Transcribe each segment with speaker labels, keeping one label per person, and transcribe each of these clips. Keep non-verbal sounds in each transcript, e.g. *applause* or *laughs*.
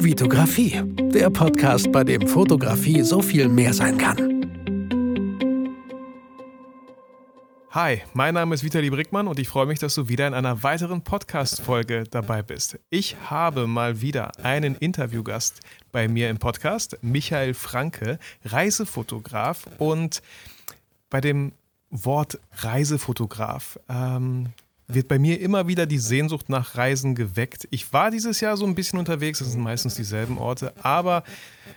Speaker 1: Vitografie, der Podcast, bei dem Fotografie so viel mehr sein kann.
Speaker 2: Hi, mein Name ist Vitali Brickmann und ich freue mich, dass du wieder in einer weiteren Podcast-Folge dabei bist. Ich habe mal wieder einen Interviewgast bei mir im Podcast, Michael Franke, Reisefotograf und bei dem Wort Reisefotograf ähm, wird bei mir immer wieder die Sehnsucht nach Reisen geweckt. Ich war dieses Jahr so ein bisschen unterwegs, das sind meistens dieselben Orte, aber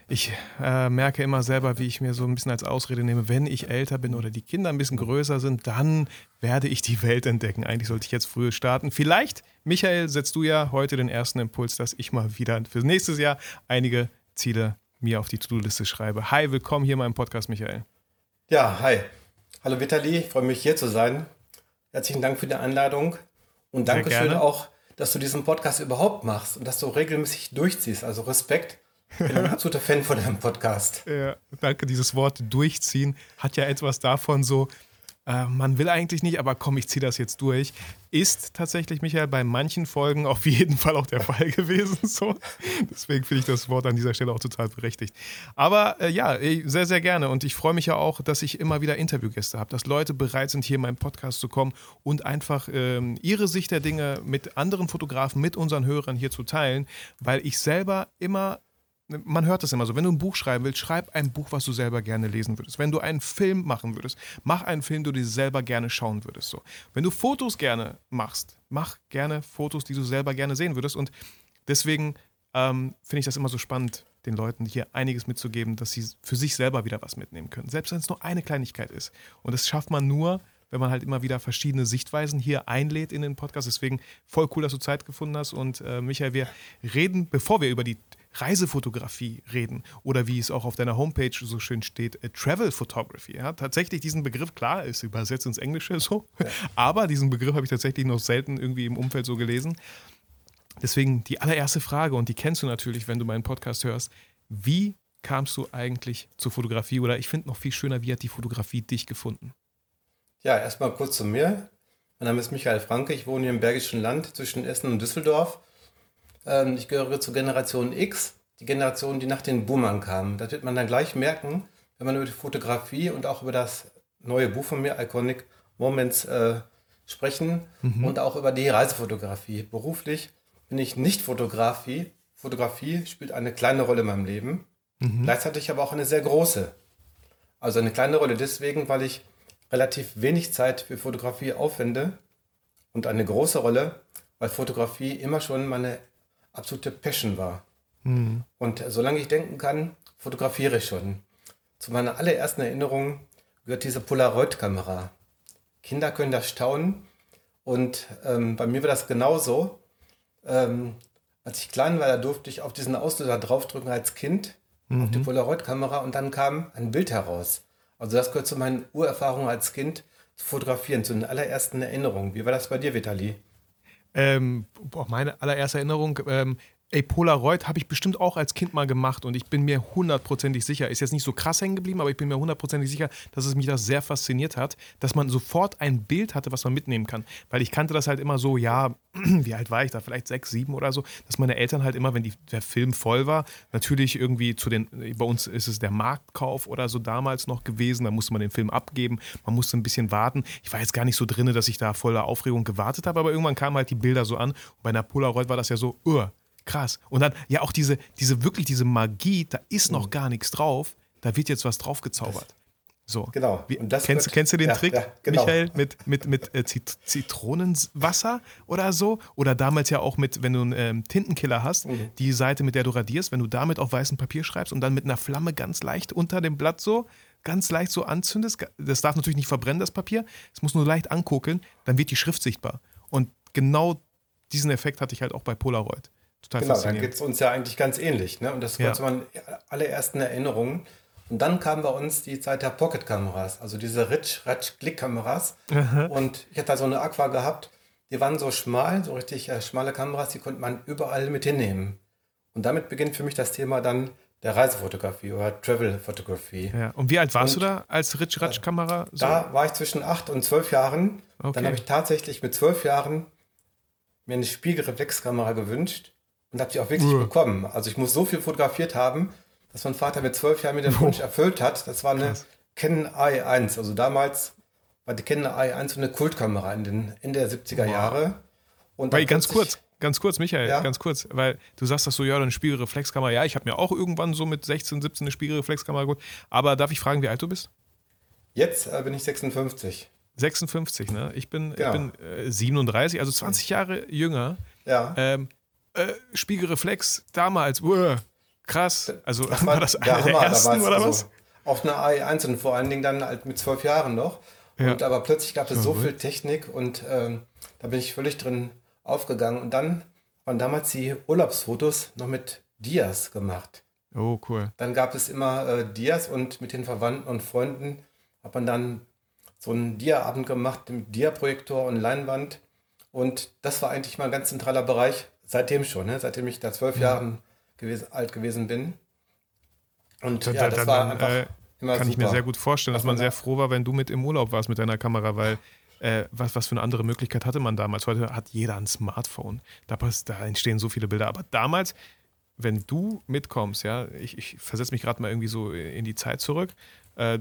Speaker 2: ich äh, merke immer selber, wie ich mir so ein bisschen als Ausrede nehme, wenn ich älter bin oder die Kinder ein bisschen größer sind, dann werde ich die Welt entdecken. Eigentlich sollte ich jetzt früher starten. Vielleicht, Michael, setzt du ja heute den ersten Impuls, dass ich mal wieder für nächstes Jahr einige Ziele mir auf die To-Do-Liste schreibe. Hi, willkommen hier in meinem Podcast, Michael.
Speaker 3: Ja, hi. Hallo Vitali, ich freue mich hier zu sein. Herzlichen Dank für die Einladung und Dankeschön auch, dass du diesen Podcast überhaupt machst und dass du regelmäßig durchziehst. Also Respekt. Ich bin ein *laughs* absoluter Fan von deinem Podcast.
Speaker 2: Ja, danke. Dieses Wort durchziehen hat ja etwas davon so, äh, man will eigentlich nicht, aber komm, ich ziehe das jetzt durch. Ist tatsächlich, Michael, bei manchen Folgen auf jeden Fall auch der Fall *laughs* gewesen. So. Deswegen finde ich das Wort an dieser Stelle auch total berechtigt. Aber äh, ja, sehr, sehr gerne. Und ich freue mich ja auch, dass ich immer wieder Interviewgäste habe, dass Leute bereit sind, hier in meinen Podcast zu kommen und einfach ähm, ihre Sicht der Dinge mit anderen Fotografen, mit unseren Hörern hier zu teilen, weil ich selber immer man hört das immer so, wenn du ein Buch schreiben willst, schreib ein Buch, was du selber gerne lesen würdest. Wenn du einen Film machen würdest, mach einen Film, den du dir selber gerne schauen würdest. So. Wenn du Fotos gerne machst, mach gerne Fotos, die du selber gerne sehen würdest. Und deswegen ähm, finde ich das immer so spannend, den Leuten hier einiges mitzugeben, dass sie für sich selber wieder was mitnehmen können. Selbst wenn es nur eine Kleinigkeit ist. Und das schafft man nur, wenn man halt immer wieder verschiedene Sichtweisen hier einlädt in den Podcast. Deswegen voll cool, dass du Zeit gefunden hast. Und äh, Michael, wir reden, bevor wir über die Reisefotografie reden oder wie es auch auf deiner Homepage so schön steht, äh, Travel Photography. Ja, tatsächlich diesen Begriff, klar, ist übersetzt ins Englische so, *laughs* aber diesen Begriff habe ich tatsächlich noch selten irgendwie im Umfeld so gelesen. Deswegen die allererste Frage, und die kennst du natürlich, wenn du meinen Podcast hörst, wie kamst du eigentlich zur Fotografie oder ich finde noch viel schöner, wie hat die Fotografie dich gefunden?
Speaker 3: Ja, erstmal kurz zu mir. Mein Name ist Michael Franke, ich wohne hier im Bergischen Land zwischen Essen und Düsseldorf ähm, ich gehöre zur Generation X, die Generation, die nach den Boomern kam. Das wird man dann gleich merken, wenn man über die Fotografie und auch über das neue Buch von mir, Iconic Moments, äh, sprechen mhm. und auch über die Reisefotografie. Beruflich bin ich nicht Fotografie. Fotografie spielt eine kleine Rolle in meinem Leben, mhm. gleichzeitig aber auch eine sehr große. Also eine kleine Rolle deswegen, weil ich relativ wenig Zeit für Fotografie aufwende und eine große Rolle, weil Fotografie immer schon meine absolute Passion war. Mhm. Und solange ich denken kann, fotografiere ich schon. Zu meiner allerersten Erinnerung gehört diese Polaroid-Kamera. Kinder können das staunen. Und ähm, bei mir war das genauso. Ähm, als ich klein war, da durfte ich auf diesen Auslöser draufdrücken als Kind, mhm. auf die mhm. Polaroid-Kamera, und dann kam ein Bild heraus. Also das gehört zu meinen Urerfahrungen als Kind, zu fotografieren, zu den allerersten Erinnerungen. Wie war das bei dir, Vitali?
Speaker 2: Ähm, boah, meine allererste Erinnerung, ähm, Ey, Polaroid habe ich bestimmt auch als Kind mal gemacht und ich bin mir hundertprozentig sicher, ist jetzt nicht so krass hängen geblieben, aber ich bin mir hundertprozentig sicher, dass es mich das sehr fasziniert hat, dass man sofort ein Bild hatte, was man mitnehmen kann. Weil ich kannte das halt immer so, ja, *clears throat* wie alt war ich da, vielleicht sechs, sieben oder so, dass meine Eltern halt immer, wenn die, der Film voll war, natürlich irgendwie zu den, bei uns ist es der Marktkauf oder so damals noch gewesen, da musste man den Film abgeben, man musste ein bisschen warten. Ich war jetzt gar nicht so drin, dass ich da voller Aufregung gewartet habe, aber irgendwann kamen halt die Bilder so an und bei einer Polaroid war das ja so, uh, Krass. Und dann, ja, auch diese, diese wirklich diese Magie, da ist noch mhm. gar nichts drauf, da wird jetzt was drauf gezaubert. So.
Speaker 3: Genau.
Speaker 2: Wie, kennst, wird, kennst du den ja, Trick, ja, genau. Michael, mit, mit, mit äh, Zitronenwasser oder so? Oder damals ja auch mit, wenn du einen ähm, Tintenkiller hast, mhm. die Seite, mit der du radierst, wenn du damit auf weißem Papier schreibst und dann mit einer Flamme ganz leicht unter dem Blatt so, ganz leicht so anzündest, das darf natürlich nicht verbrennen, das Papier, es muss nur leicht ankokeln, dann wird die Schrift sichtbar. Und genau diesen Effekt hatte ich halt auch bei Polaroid.
Speaker 3: Total genau, dann geht es uns ja eigentlich ganz ähnlich. Ne? Und das war zu meinen allerersten Erinnerungen. Und dann kam bei uns die Zeit der Pocket-Kameras, also diese Rich-Ratch-Klick-Kameras. Und ich hatte da so eine Aqua gehabt, die waren so schmal, so richtig äh, schmale Kameras, die konnte man überall mit hinnehmen. Und damit beginnt für mich das Thema dann der Reisefotografie oder Travel-Fotografie.
Speaker 2: Ja. Und wie alt warst und, du da als Rich-Ratch-Kamera?
Speaker 3: So? Da war ich zwischen acht und zwölf Jahren. Okay. Dann habe ich tatsächlich mit zwölf Jahren mir eine Spiegelreflexkamera gewünscht und habe die auch wirklich
Speaker 2: Ja.
Speaker 3: bekommen. Also ich muss so viel fotografiert haben, dass mein Vater mit zwölf Jahren mir den Wunsch erfüllt hat. Das war eine
Speaker 2: Krass.
Speaker 3: Canon AI1. Also damals war die Canon AI1 so eine Kultkamera in den Ende der 70er Jahre. Und
Speaker 2: Weil
Speaker 3: dann
Speaker 2: ganz kurz, ganz kurz, Michael,
Speaker 3: Ja.
Speaker 2: ganz kurz, weil du sagst das so, ja, eine Spiegelreflexkamera. Ja, ich habe mir auch irgendwann so mit 16, 17 eine Spiegelreflexkamera gut. Aber darf ich fragen, wie alt du bist?
Speaker 3: Jetzt äh, bin ich 56.
Speaker 2: 56, ne? Ich bin,
Speaker 3: Genau.
Speaker 2: ich bin äh, 37, also 20 Jahre jünger.
Speaker 3: Ja.
Speaker 2: Ähm, äh, Spiegelreflex damals, uah, krass. Also
Speaker 3: Das *laughs*
Speaker 2: war, das
Speaker 3: der
Speaker 2: einer der
Speaker 3: Hammer
Speaker 2: ersten
Speaker 3: damals,
Speaker 2: oder
Speaker 3: also
Speaker 2: was?
Speaker 3: Auf einer AI1 und vor allen Dingen dann halt mit zwölf Jahren noch.
Speaker 2: Ja.
Speaker 3: Und aber plötzlich gab es so viel Technik und ähm, da bin ich völlig drin aufgegangen. Und dann waren damals die Urlaubsfotos noch mit Dias gemacht.
Speaker 2: Oh, cool.
Speaker 3: Dann gab es immer äh, Dias und mit den Verwandten und Freunden hat man dann so einen Dia-Abend gemacht mit Dia-Projektor und Leinwand. Und das war eigentlich mal ein ganz zentraler Bereich, seitdem schon, ne? seitdem ich da zwölf Jahre gewesen, alt gewesen bin. Und
Speaker 2: Dann-
Speaker 3: ja, das
Speaker 2: dann-
Speaker 3: war
Speaker 2: dann,
Speaker 3: einfach
Speaker 2: äh,
Speaker 3: immer
Speaker 2: Kann ich mir
Speaker 3: super.
Speaker 2: sehr gut vorstellen, dass
Speaker 3: Was
Speaker 2: man sehr froh war, wenn du mit im Urlaub warst mit deiner Kamera, weil äh, was, was für eine andere Möglichkeit hatte man damals? Heute hat jeder ein Smartphone. Da, da entstehen so viele Bilder. Aber damals, wenn du mitkommst, ja, ich, ich versetze mich gerade mal irgendwie so in die Zeit zurück. Äh,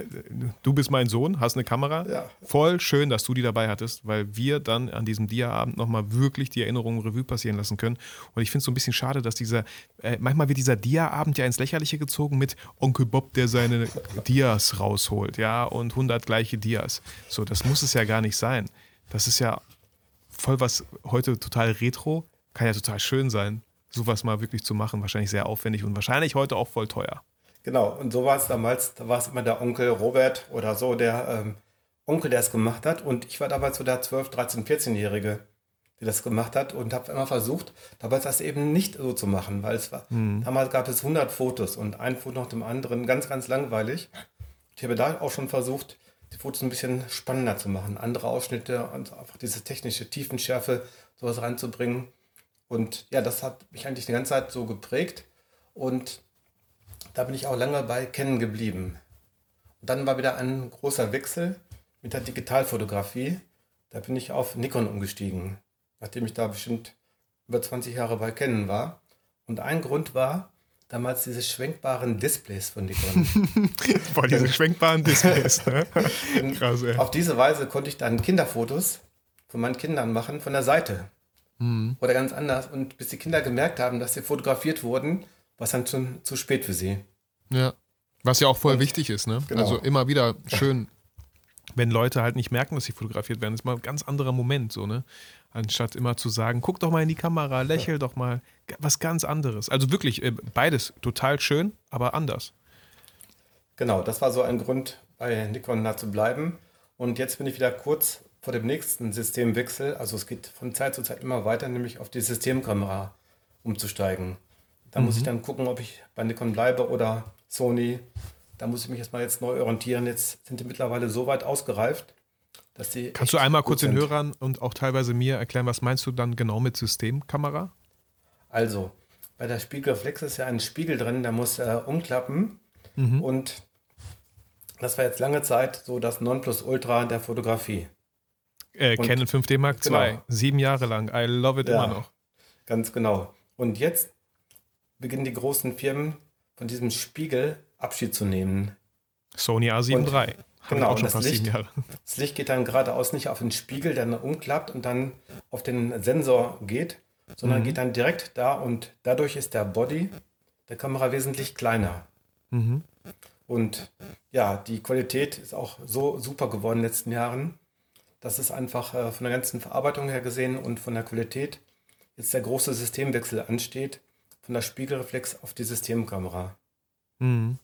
Speaker 2: *laughs* du bist mein Sohn, hast eine Kamera.
Speaker 3: Ja.
Speaker 2: Voll schön, dass du die dabei hattest, weil wir dann an diesem Dia-Abend nochmal wirklich die Erinnerungen Revue passieren lassen können. Und ich finde es so ein bisschen schade, dass dieser, äh, manchmal wird dieser Dia-Abend ja ins Lächerliche gezogen mit Onkel Bob, der seine *laughs* Dias rausholt, ja, und 100 gleiche Dias. So, das muss es ja gar nicht sein. Das ist ja voll was heute total retro, kann ja total schön sein, sowas mal wirklich zu machen. Wahrscheinlich sehr aufwendig und wahrscheinlich heute auch voll teuer.
Speaker 3: Genau, und so war es damals, da war es immer der Onkel Robert oder so, der ähm, Onkel, der es gemacht hat. Und ich war damals so der 12, 13, 14-Jährige, der das gemacht hat und habe immer versucht, damals das eben nicht so zu machen, weil es war, damals gab es 100 Fotos und ein Foto nach dem anderen, ganz, ganz langweilig. Ich habe da auch schon versucht, die Fotos ein bisschen spannender zu machen, andere Ausschnitte und einfach diese technische Tiefenschärfe, sowas reinzubringen. Und ja, das hat mich eigentlich die ganze Zeit so geprägt. Und da bin ich auch lange bei Canon geblieben. Und dann war wieder ein großer Wechsel mit der Digitalfotografie. Da bin ich auf Nikon umgestiegen, nachdem ich da bestimmt über 20 Jahre bei Canon war. Und ein Grund war damals diese schwenkbaren Displays von Nikon. *laughs*
Speaker 2: Boah, diese schwenkbaren Displays, ne? *laughs* Krass, ey.
Speaker 3: Auf diese Weise konnte ich dann Kinderfotos von meinen Kindern machen von der Seite. Oder ganz anders. Und bis die Kinder gemerkt haben, dass sie fotografiert wurden, war es dann schon zu spät für sie.
Speaker 2: Ja. Was ja auch voll wichtig ist, ne?
Speaker 3: Genau.
Speaker 2: Also immer wieder schön, wenn Leute halt nicht merken, dass sie fotografiert werden. Das ist mal ein ganz anderer Moment, so, ne? Anstatt immer zu sagen, guck doch mal in die Kamera, lächel doch mal. Was ganz anderes. Also wirklich, äh, beides total schön, aber anders.
Speaker 3: Genau, das war so ein Grund, bei Nikon da zu bleiben. Und jetzt bin ich wieder kurz vor dem nächsten Systemwechsel. Also es geht von Zeit zu Zeit immer weiter, nämlich auf die Systemkamera umzusteigen. Da muss ich dann gucken, ob ich bei Nikon bleibe oder Sony. Da muss ich mich erstmal jetzt neu orientieren. Jetzt sind die mittlerweile so weit ausgereift, dass die.
Speaker 2: Kannst du einmal kurz den
Speaker 3: sind.
Speaker 2: Hörern und auch teilweise mir erklären, was meinst du dann genau mit Systemkamera?
Speaker 3: Also, bei der Spiegelreflex ist ja ein Spiegel drin, der muss äh, umklappen.
Speaker 2: Mhm.
Speaker 3: Und das war jetzt lange Zeit so das Nonplusultra der Fotografie.
Speaker 2: Äh, Canon 5D Mark II.
Speaker 3: Genau.
Speaker 2: Sieben Jahre lang. I love it
Speaker 3: Ja.
Speaker 2: immer noch.
Speaker 3: Ganz genau. Und jetzt beginnen die großen Firmen von diesem Spiegel Abschied zu nehmen.
Speaker 2: Sony A7
Speaker 3: Und-
Speaker 2: III.
Speaker 3: Genau,
Speaker 2: auch schon
Speaker 3: das Licht-. Das Licht geht dann geradeaus nicht auf den Spiegel, der dann umklappt und dann auf den Sensor geht, sondern geht dann direkt da und dadurch ist der Body der Kamera wesentlich kleiner.
Speaker 2: Mhm.
Speaker 3: Und ja, die Qualität ist auch so super geworden in den letzten Jahren, dass es einfach äh, von der ganzen Verarbeitung her gesehen und von der Qualität jetzt der große Systemwechsel ansteht, von der Spiegelreflex auf die Systemkamera.
Speaker 2: Mhm.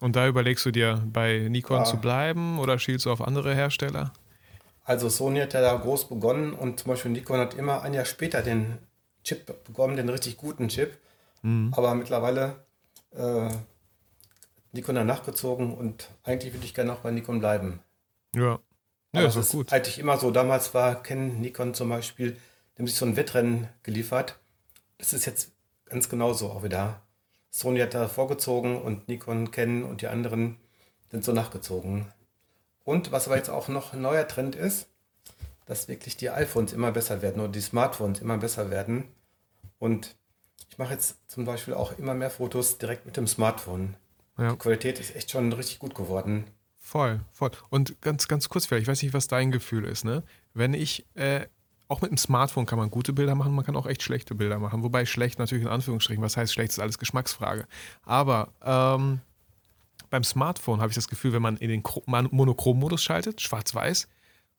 Speaker 2: Und da überlegst du dir, bei Nikon
Speaker 3: Ja.
Speaker 2: zu bleiben oder schielst du auf andere Hersteller?
Speaker 3: Also Sony hat ja da groß begonnen und zum Beispiel Nikon hat immer ein Jahr später den Chip bekommen, den richtig guten Chip. Aber mittlerweile äh, Nikon danach gezogen und eigentlich würde ich gerne auch bei Nikon bleiben.
Speaker 2: Ja. Ja,
Speaker 3: Aber
Speaker 2: ist gut.
Speaker 3: eigentlich immer so. Damals war Ken Nikon zum Beispiel, die haben sich so ein Wettrennen geliefert. Das ist jetzt ganz genauso auch wieder. Sony hat da vorgezogen und Nikon, Ken und die anderen sind so nachgezogen. Und was aber jetzt auch noch ein neuer Trend ist, dass wirklich die iPhones immer besser werden oder die Smartphones immer besser werden. Und ich mache jetzt zum Beispiel auch immer mehr Fotos direkt mit dem Smartphone.
Speaker 2: Ja.
Speaker 3: Die Qualität ist echt schon richtig gut geworden.
Speaker 2: Voll, voll. Und ganz, ganz kurz vielleicht, ich weiß nicht, was dein Gefühl ist, ne? Wenn ich, äh, auch mit dem Smartphone kann man gute Bilder machen, man kann auch echt schlechte Bilder machen. Wobei schlecht natürlich in Anführungsstrichen, was heißt schlecht, ist alles Geschmacksfrage. Aber ähm, beim Smartphone habe ich das Gefühl, wenn man in den Monochrom-Modus schaltet, schwarz-weiß,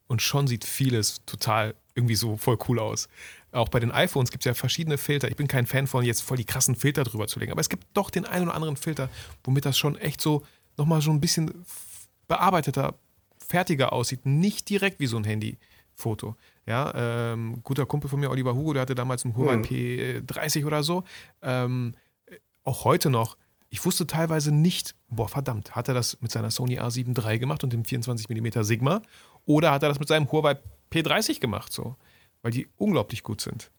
Speaker 2: und schon sieht vieles total irgendwie so voll cool aus. Auch bei den iPhones gibt es ja verschiedene Filter. Ich bin kein Fan von jetzt voll die krassen Filter drüber zu legen, aber es gibt doch den einen oder anderen Filter, womit das schon echt so nochmal so ein bisschen bearbeiteter, fertiger aussieht. Nicht direkt wie so ein Handyfoto. Ja, ähm, guter Kumpel von mir, Oliver Hugo, der hatte damals einen Huawei
Speaker 3: Mhm.
Speaker 2: P30 oder so. Ähm, auch heute noch. Ich wusste teilweise nicht, boah, verdammt, hat er das mit seiner Sony A7 III gemacht und dem 24mm Sigma oder hat er das mit seinem Huawei P30 gemacht, so? Weil die unglaublich gut sind.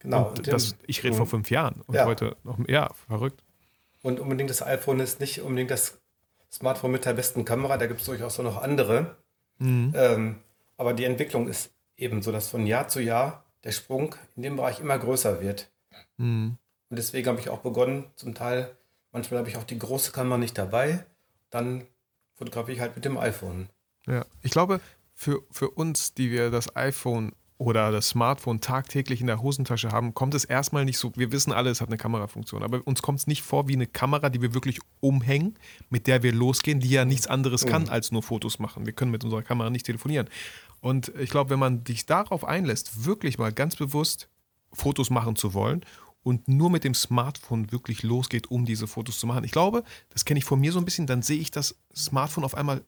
Speaker 3: Genau.
Speaker 2: und
Speaker 3: und
Speaker 2: das, ich rede vor fünf Jahren und
Speaker 3: Ja.
Speaker 2: heute noch, ja, verrückt.
Speaker 3: Und unbedingt das iPhone ist nicht unbedingt das Smartphone mit der besten Kamera, da gibt es durchaus auch noch andere.
Speaker 2: Mhm.
Speaker 3: Ähm, aber die Entwicklung ist eben so, dass von Jahr zu Jahr der Sprung in dem Bereich immer größer wird.
Speaker 2: Mhm.
Speaker 3: Und deswegen habe ich auch begonnen, zum Teil, manchmal habe ich auch die große Kamera nicht dabei, dann fotografiere ich halt mit dem iPhone.
Speaker 2: Ja, ich glaube, für, für uns, die wir das iPhone oder das Smartphone tagtäglich in der Hosentasche haben, kommt es erstmal nicht so. Wir wissen alle, es hat eine Kamerafunktion, aber uns kommt es nicht vor wie eine Kamera, die wir wirklich umhängen, mit der wir losgehen, die ja nichts anderes kann als nur Fotos machen. Wir können mit unserer Kamera nicht telefonieren. Und ich glaube, wenn man sich darauf einlässt, wirklich mal ganz bewusst Fotos machen zu wollen und nur mit dem Smartphone wirklich losgeht, um diese Fotos zu machen. Ich glaube, das kenne ich von mir so ein bisschen, dann sehe ich das Smartphone auf einmal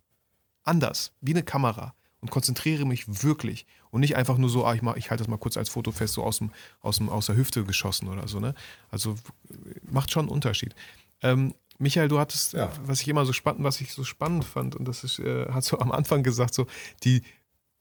Speaker 2: anders, wie eine Kamera und konzentriere mich wirklich und nicht einfach nur so, ah, ich, mach, ich halte das mal kurz als Foto fest, so aus, dem, aus, dem, aus der Hüfte geschossen oder so. Ne? Also macht schon einen Unterschied. Ähm, Michael, du hattest,
Speaker 3: Ja.
Speaker 2: was ich immer so spannend, was ich so spannend fand, und das ist, äh, hast du am Anfang gesagt, so, die,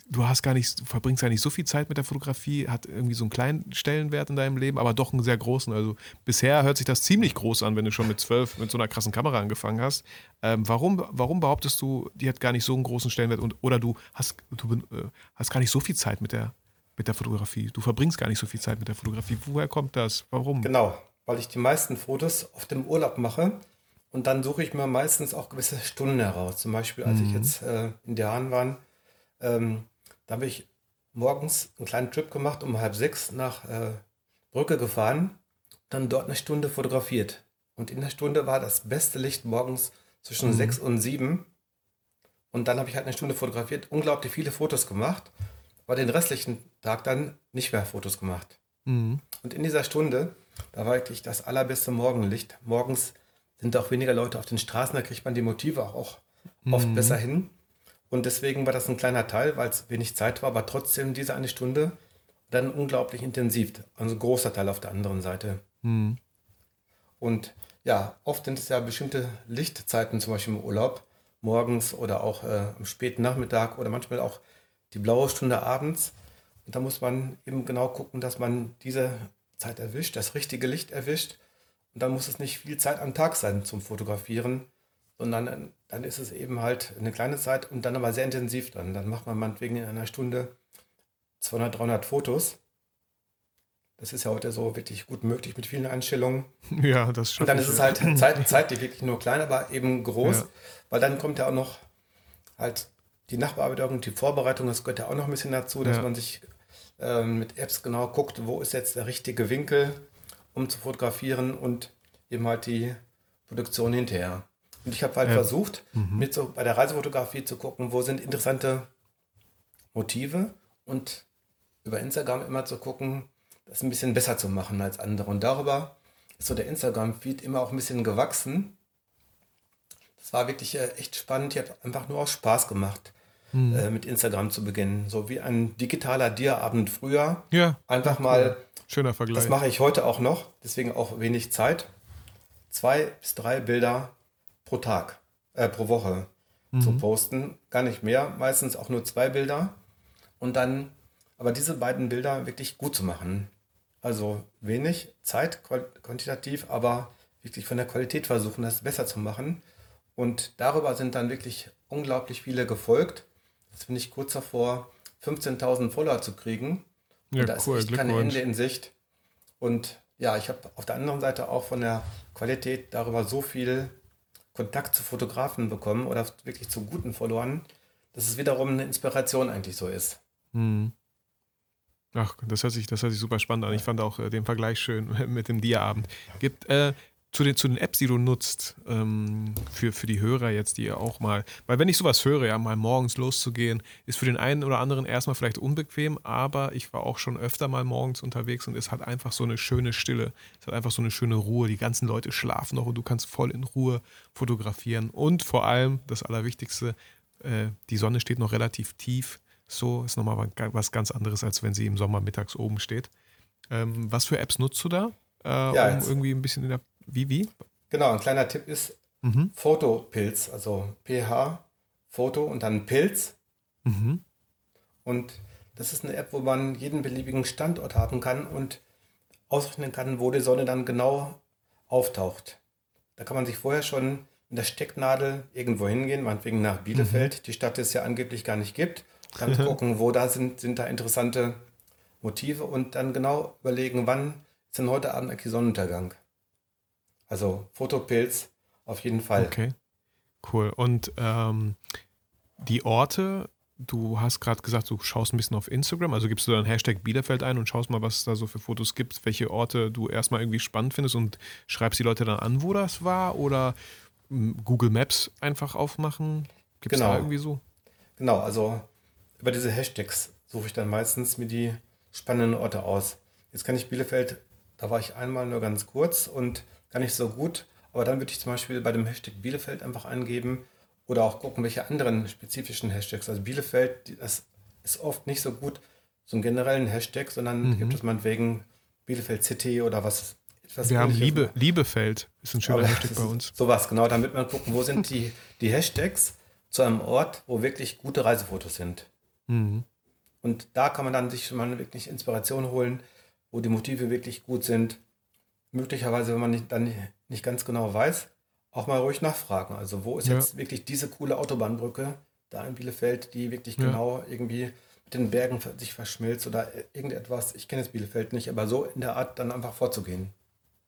Speaker 2: du hast gar nicht, du verbringst ja nicht so viel Zeit mit der Fotografie, hat irgendwie so einen kleinen Stellenwert in deinem Leben, aber doch einen sehr großen. Also bisher hört sich das ziemlich groß an, wenn du schon mit zwölf mit so einer krassen Kamera angefangen hast. Ähm, warum, warum behauptest du, die hat gar nicht so einen großen Stellenwert und oder du hast, du äh, hast gar nicht so viel Zeit mit der, mit der Fotografie? Du verbringst gar nicht so viel Zeit mit der Fotografie. Woher kommt das? Warum?
Speaker 3: Genau, weil ich die meisten Fotos auf dem Urlaub mache und dann suche ich mir meistens auch gewisse Stunden heraus. Zum Beispiel, als ich jetzt äh, in der Hahn war, ähm, da habe ich morgens einen kleinen Trip gemacht, um halb sechs nach äh, Brücke gefahren, dann dort eine Stunde fotografiert. Und in der Stunde war das beste Licht morgens zwischen sechs und sieben. Und dann habe ich halt eine Stunde fotografiert, unglaublich viele Fotos gemacht, aber den restlichen Tag dann nicht mehr Fotos gemacht.
Speaker 2: Mhm.
Speaker 3: Und in dieser Stunde, da war wirklich das allerbeste Morgenlicht. Morgens sind auch weniger Leute auf den Straßen, da kriegt man die Motive auch, auch oft besser hin. Und deswegen war das ein kleiner Teil, weil es wenig Zeit war, aber trotzdem diese eine Stunde dann unglaublich intensiv. Also ein großer Teil auf der anderen Seite.
Speaker 2: Mhm.
Speaker 3: Und ja, oft sind es ja bestimmte Lichtzeiten, zum Beispiel im Urlaub, morgens oder auch äh, am späten Nachmittag oder manchmal auch die blaue Stunde abends. Und da muss man eben genau gucken, dass man diese Zeit erwischt, das richtige Licht erwischt. Und dann muss es nicht viel Zeit am Tag sein zum Fotografieren, sondern dann- ist es eben halt eine kleine Zeit und dann aber sehr intensiv dann. Dann macht man meinetwegen in einer Stunde 200, 300 Fotos. Das ist ja heute so wirklich gut möglich mit vielen Einstellungen. *laughs*
Speaker 2: Ja, das
Speaker 3: Und
Speaker 2: schon.
Speaker 3: dann ist es halt *laughs* Zeit, zeitlich wirklich nur klein, aber eben groß,
Speaker 2: Ja.
Speaker 3: weil dann kommt ja auch noch halt die Nachbearbeitung und die Vorbereitung, das gehört ja auch noch ein bisschen dazu, dass
Speaker 2: Ja.
Speaker 3: man sich ähm, mit Apps genau guckt, wo ist jetzt der richtige Winkel, um zu fotografieren und eben halt die Produktion hinterher. Und ich habe halt
Speaker 2: Ja.
Speaker 3: versucht,
Speaker 2: Mhm.
Speaker 3: mit so bei der Reisefotografie zu gucken, wo sind interessante Motive und über Instagram immer zu gucken, das ein bisschen besser zu machen als andere. Und darüber ist so der Instagram-Feed immer auch ein bisschen gewachsen. Das war wirklich äh, echt spannend. Ich habe einfach nur aus Spaß gemacht, äh, mit Instagram zu beginnen. So wie ein digitaler Dia-Abend früher.
Speaker 2: Ja,
Speaker 3: Einfach mal,
Speaker 2: schöner Vergleich.
Speaker 3: das mache ich heute auch noch, deswegen auch wenig Zeit. Zwei bis drei Bilder pro Tag, äh, pro Woche zu posten. Gar nicht mehr, meistens auch nur zwei Bilder. Und dann aber diese beiden Bilder wirklich gut zu machen. Also wenig Zeit quantitativ, aber wirklich von der Qualität versuchen, das besser zu machen. Und darüber sind dann wirklich unglaublich viele gefolgt. Jetzt bin ich kurz davor, 15.000 Follower zu kriegen.
Speaker 2: Ja,
Speaker 3: Und da ist
Speaker 2: cool,
Speaker 3: echt keine. Ende in Sicht. Und ja, ich habe auf der anderen Seite auch von der Qualität darüber so viel Kontakt zu Fotografen bekommen oder wirklich zu guten Followern, dass es wiederum eine Inspiration eigentlich so ist.
Speaker 2: Hm. Ach, das hört sich, das hört sich super spannend an. Ich fand auch äh, den Vergleich schön *laughs* mit dem Dia-Abend. Gibt äh, zu den, zu den Apps, die du nutzt, ähm, für, für die Hörer jetzt, die ja auch mal, weil wenn ich sowas höre, ja, mal morgens loszugehen, ist für den einen oder anderen erstmal vielleicht unbequem, aber ich war auch schon öfter mal morgens unterwegs und es hat einfach so eine schöne Stille, es hat einfach so eine schöne Ruhe, die ganzen Leute schlafen noch und du kannst voll in Ruhe fotografieren und vor allem, das Allerwichtigste, äh, die Sonne steht noch relativ tief, so ist nochmal was ganz anderes, als wenn sie im Sommer mittags oben steht. Ähm, was für Apps nutzt du da? Äh, ja, um irgendwie ein bisschen in der wie, wie?
Speaker 3: Genau, ein kleiner Tipp ist mhm. Fotopilz, also PH, Foto und dann Pilz. Mhm. Und das ist eine App, wo man jeden beliebigen Standort haben kann und ausrechnen kann, wo die Sonne dann genau auftaucht. Da kann man sich vorher schon mit der Stecknadel irgendwo hingehen, meinetwegen nach Bielefeld, mhm. die Stadt es ja angeblich gar nicht gibt. Dann gucken, wo da sind, sind da interessante Motive und dann genau überlegen, wann ist denn heute Abend eigentlich Sonnenuntergang. Also Fotopilz auf jeden Fall.
Speaker 2: Okay, cool. Und ähm, die Orte, du hast gerade gesagt, du schaust ein bisschen auf Instagram, also gibst du dann Hashtag Bielefeld ein und schaust mal, was es da so für Fotos gibt, welche Orte du erstmal irgendwie spannend findest und schreibst die Leute dann an, wo das war oder hm, Google Maps einfach aufmachen? Gibt es genau. da irgendwie so?
Speaker 3: Genau, also über diese Hashtags suche ich dann meistens mir die spannenden Orte aus. Jetzt kann ich Bielefeld, da war ich einmal nur ganz kurz und gar nicht so gut. Aber dann würde ich zum Beispiel bei dem Hashtag Bielefeld einfach eingeben oder auch gucken, welche anderen spezifischen Hashtags. Also Bielefeld, das ist oft nicht so gut, so einen generellen Hashtag, sondern mhm. gibt es meinetwegen Bielefeld City oder was.
Speaker 2: Etwas Wir haben Liebe, Liebefeld, ist ein schöner Aber Hashtag bei uns.
Speaker 3: Sowas, genau, damit man gucken, wo sind die, die Hashtags zu einem Ort, wo wirklich gute Reisefotos sind. Mhm. Und da kann man dann sich schon mal wirklich Inspiration holen, wo die Motive wirklich gut sind möglicherweise, wenn man nicht, dann nicht ganz genau weiß, auch mal ruhig nachfragen. Also wo ist ja. jetzt wirklich diese coole Autobahnbrücke da in Bielefeld, die wirklich ja. genau irgendwie mit den Bergen sich verschmilzt oder irgendetwas. Ich kenne jetzt Bielefeld nicht, aber so in der Art dann einfach vorzugehen.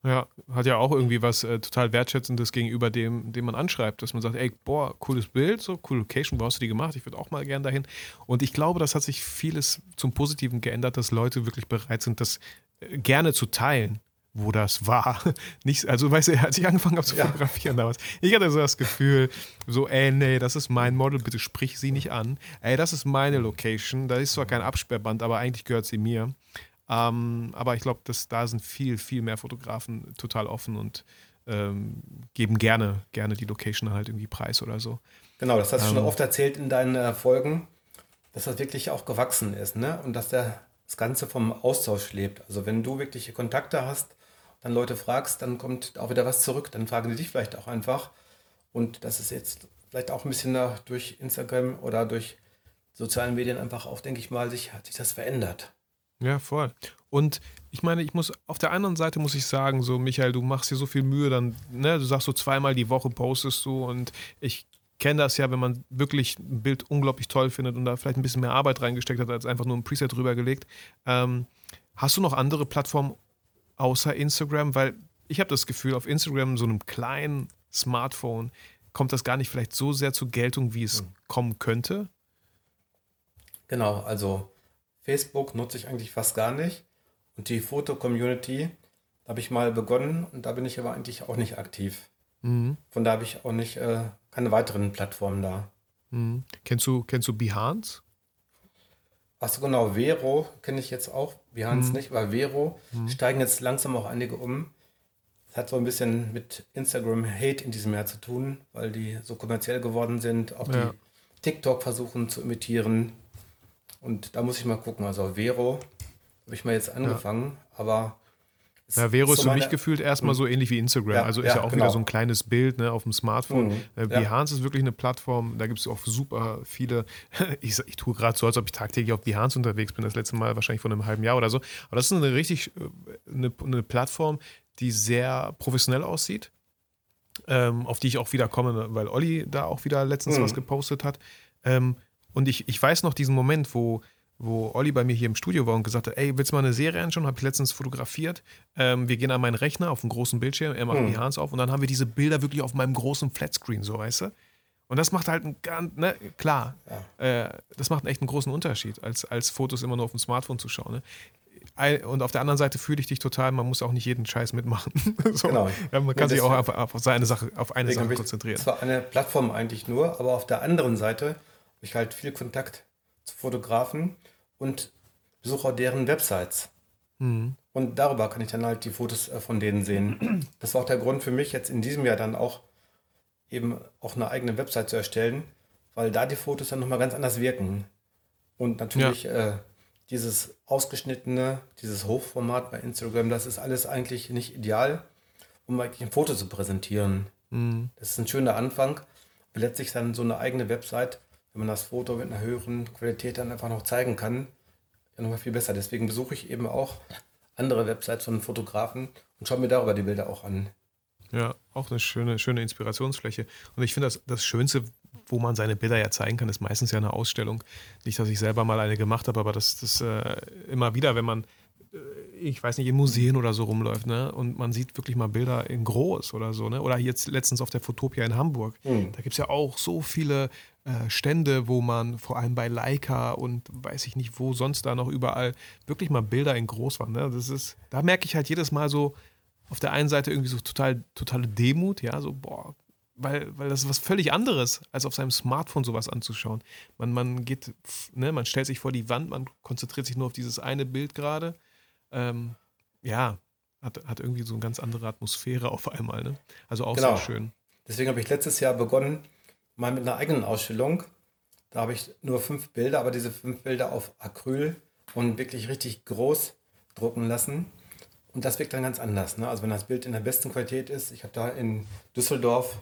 Speaker 2: Ja, hat ja auch irgendwie was äh, total Wertschätzendes gegenüber dem, dem man anschreibt, dass man sagt, ey, boah, cooles Bild, so coole Location, wo hast du die gemacht? Ich würde auch mal gern dahin. Und ich glaube, das hat sich vieles zum Positiven geändert, dass Leute wirklich bereit sind, das äh, gerne zu teilen wo das war. *laughs* Nicht, also, weißt du, als ich angefangen habe zu fotografieren ja. damals, ich hatte so das Gefühl, so, ey, nee, das ist mein Model, bitte sprich sie nicht an. Ey, das ist meine Location. Da ist zwar kein Absperrband, aber eigentlich gehört sie mir. Ähm, aber ich glaube, da sind viel, viel mehr Fotografen total offen und ähm, geben gerne, gerne die Location halt irgendwie preis oder so.
Speaker 3: Genau, das hast du ähm, schon oft erzählt in deinen äh, Folgen, dass das wirklich auch gewachsen ist, ne? Und dass der das Ganze vom Austausch lebt. Also wenn du wirkliche Kontakte hast dann Leute fragst, dann kommt auch wieder was zurück. Dann fragen die dich vielleicht auch einfach. Und das ist jetzt vielleicht auch ein bisschen durch Instagram oder durch sozialen Medien einfach auch, denke ich mal, sich, hat sich das verändert.
Speaker 2: Ja, voll. Und ich meine, ich muss auf der anderen Seite muss ich sagen, so Michael, du machst dir so viel Mühe, dann, ne, du sagst so zweimal die Woche postest du und ich kenne das ja, wenn man wirklich ein Bild unglaublich toll findet und da vielleicht ein bisschen mehr Arbeit reingesteckt hat, als einfach nur ein Preset drüber gelegt. Ähm, hast du noch andere Plattformen, außer Instagram? Weil ich habe das Gefühl, auf Instagram, so einem kleinen Smartphone, kommt das gar nicht vielleicht so sehr zur Geltung, wie es mhm. kommen könnte.
Speaker 3: Genau, also Facebook nutze ich eigentlich fast gar nicht. Und die Foto-Community habe ich mal begonnen und da bin ich aber eigentlich auch nicht aktiv. Mhm. Von da habe ich auch nicht äh, keine weiteren Plattformen da.
Speaker 2: Mhm. Kennst, du, kennst du Behance?
Speaker 3: Achso, genau, Vero kenne ich jetzt auch, wir haben es mhm. nicht, aber Vero mhm. steigen jetzt langsam auch einige um. Das hat so ein bisschen mit Instagram-Hate in diesem Jahr zu tun, weil die so kommerziell geworden sind, auch ja. die TikTok versuchen zu imitieren. Und da muss ich mal gucken. Also Vero habe ich mal jetzt angefangen, ja. aber
Speaker 2: ja, Vero ist so für mich gefühlt erstmal hm. so ähnlich wie Instagram. Ja, also ist ja, ja auch genau. wieder so ein kleines Bild ne, auf dem Smartphone. Mhm. Äh, Behance ist wirklich eine Plattform, da gibt es auch super viele. *laughs* ich, ich tue gerade so, als ob ich tagtäglich auf Behance unterwegs bin, das letzte Mal wahrscheinlich vor einem halben Jahr oder so. Aber das ist eine richtig äh, eine, eine Plattform, die sehr professionell aussieht. Ähm, auf die ich auch wieder komme, weil Olli da auch wieder letztens mhm. was gepostet hat. Ähm, und ich, ich weiß noch diesen Moment, wo wo Olli bei mir hier im Studio war und gesagt hat, ey, willst du mal eine Serie anschauen? Habe ich letztens fotografiert. Ähm, wir gehen an meinen Rechner auf einen großen Bildschirm, er macht
Speaker 3: Hm.
Speaker 2: die Hans auf und dann haben wir diese Bilder wirklich auf meinem großen Flatscreen, so weißt du? Und das macht halt einen ganz, ne, klar, äh, das macht echt einen großen Unterschied, als, als Fotos immer nur auf dem Smartphone zu schauen. Ne? Und auf der anderen Seite fühle ich dich total, man muss auch nicht jeden Scheiß mitmachen. *laughs* so.
Speaker 3: Genau.
Speaker 2: ja, man kann sich auch
Speaker 3: deswegen-
Speaker 2: auf, auf seine Sache, auf eine Sache konzentrieren.
Speaker 3: zwar eine Plattform eigentlich nur, aber auf der anderen Seite habe ich halt viel Kontakt Fotografen und besuche auch deren Websites.
Speaker 2: Mhm.
Speaker 3: Und darüber kann ich dann halt die Fotos äh, von denen sehen. Das war auch der Grund für mich, jetzt in diesem Jahr dann auch eben auch eine eigene Website zu erstellen, weil da die Fotos dann nochmal ganz anders wirken. Und natürlich äh, dieses ausgeschnittene, dieses Hochformat bei Instagram, das ist alles eigentlich nicht ideal, um eigentlich ein Foto zu präsentieren.
Speaker 2: Mhm.
Speaker 3: Das ist ein schöner Anfang. Aber letztlich dann so eine eigene Website, wenn man das Foto mit einer höheren Qualität dann einfach noch zeigen kann, ja nochmal viel besser. Deswegen besuche ich eben auch andere Websites von Fotografen und schaue mir darüber die Bilder auch an.
Speaker 2: Ja, auch eine schöne, schöne Inspirationsfläche. Und ich finde, das, das Schönste, wo man seine Bilder ja zeigen kann, ist meistens ja eine Ausstellung. Nicht, dass ich selber mal eine gemacht habe, aber das, das äh, immer wieder, wenn man, äh, ich weiß nicht, in Museen oder so rumläuft, ne? Und man sieht wirklich mal Bilder in groß oder so, ne? Oder jetzt letztens auf der Fotopia in Hamburg.
Speaker 3: Hm.
Speaker 2: Da gibt es ja auch so viele äh, Stände, wo man vor allem bei Leica und weiß ich nicht, wo sonst da noch überall wirklich mal Bilder in groß waren. Ne? Das ist, da merke ich halt jedes Mal so, auf der einen Seite irgendwie so total, totale Demut, ja, so, boah, weil, weil das ist was völlig anderes, als auf seinem Smartphone sowas anzuschauen. Man, man geht, ne, man stellt sich vor die Wand, man konzentriert sich nur auf dieses eine Bild gerade. Ähm, ja, hat, hat irgendwie so eine ganz andere Atmosphäre auf einmal, ne? Also auch
Speaker 3: Genau.
Speaker 2: sehr schön.
Speaker 3: Deswegen habe ich letztes Jahr begonnen, mal mit einer eigenen Ausstellung. Da habe ich nur fünf Bilder, aber diese fünf Bilder auf Acryl und wirklich richtig groß drucken lassen. Und das wirkt dann ganz anders. Ne? Also wenn das Bild in der besten Qualität ist, ich habe da in Düsseldorf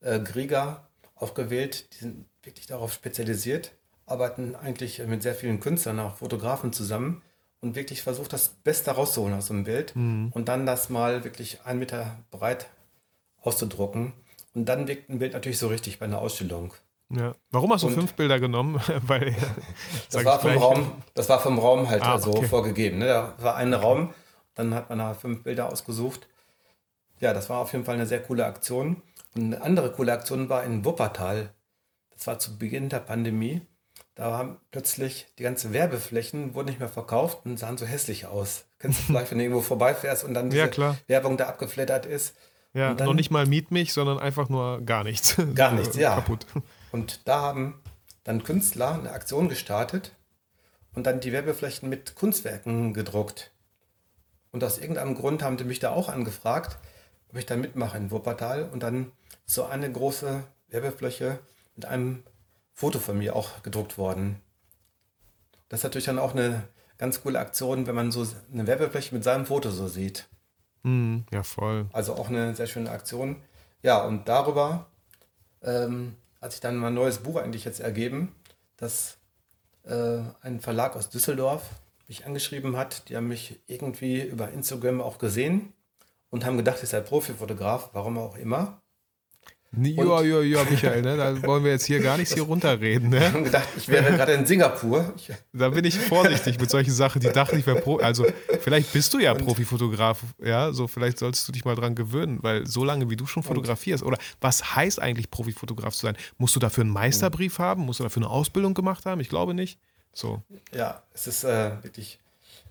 Speaker 3: äh, Grieger aufgewählt, die sind wirklich darauf spezialisiert, arbeiten eigentlich mit sehr vielen Künstlern, auch Fotografen zusammen und wirklich versucht, das Beste rauszuholen aus so einem Bild und dann das mal wirklich einen Meter breit auszudrucken. Und dann wirkt ein Bild natürlich so richtig bei einer Ausstellung.
Speaker 2: Ja. Warum hast du
Speaker 3: Und-
Speaker 2: fünf Bilder genommen? *laughs* Weil,
Speaker 3: Das war, vom. Raum, das war vom Raum halt
Speaker 2: Ah,
Speaker 3: so
Speaker 2: okay.
Speaker 3: vorgegeben. Ne? Da war ein Raum, dann hat man da fünf Bilder ausgesucht. Ja, das war auf jeden Fall eine sehr coole Aktion. Und eine andere coole Aktion war in Wuppertal. Das war zu Beginn der Pandemie. Da haben plötzlich die ganzen Werbeflächen wurden nicht mehr verkauft und sahen so hässlich aus. Kennst du *laughs* vielleicht, wenn du irgendwo vorbeifährst und dann
Speaker 2: Ja,
Speaker 3: diese
Speaker 2: klar.
Speaker 3: Werbung da abgeflattert ist?
Speaker 2: Ja, noch nicht mal miet mich, sondern einfach nur gar nichts. *laughs*
Speaker 3: Gar nichts, ja.
Speaker 2: Kaputt.
Speaker 3: Und da haben dann Künstler eine Aktion gestartet und dann die Werbeflächen mit Kunstwerken gedruckt. Und aus irgendeinem Grund haben die mich da auch angefragt, ob ich da mitmache in Wuppertal. Und dann ist so eine große Werbefläche mit einem Foto von mir auch gedruckt worden. Das ist natürlich dann auch eine ganz coole Aktion, wenn man so eine Werbefläche mit seinem Foto so sieht.
Speaker 2: Hm, ja, voll.
Speaker 3: Also auch eine sehr schöne Aktion. Ja, und darüber ähm, hat sich dann mein neues Buch eigentlich jetzt ergeben, dass äh, ein Verlag aus Düsseldorf mich angeschrieben hat. Die haben mich irgendwie über Instagram auch gesehen und haben gedacht, ich sei Profifotograf, warum auch immer.
Speaker 2: Ja, ja, ja, Michael, ne? da wollen wir jetzt hier gar nichts hier runterreden. Ne?
Speaker 3: haben gedacht, ich wäre *laughs* gerade in Singapur. Ich,
Speaker 2: Da bin ich vorsichtig mit solchen Sachen. Die dachten, ich wäre Pro. Also, vielleicht bist du ja Profifotograf. Ja, so vielleicht solltest du dich mal dran gewöhnen, weil so lange wie du schon fotografierst. Oder was heißt eigentlich Profifotograf zu sein? Musst du dafür einen Meisterbrief haben? Musst du dafür eine Ausbildung gemacht haben? Ich glaube nicht. So.
Speaker 3: ja, es ist äh, wirklich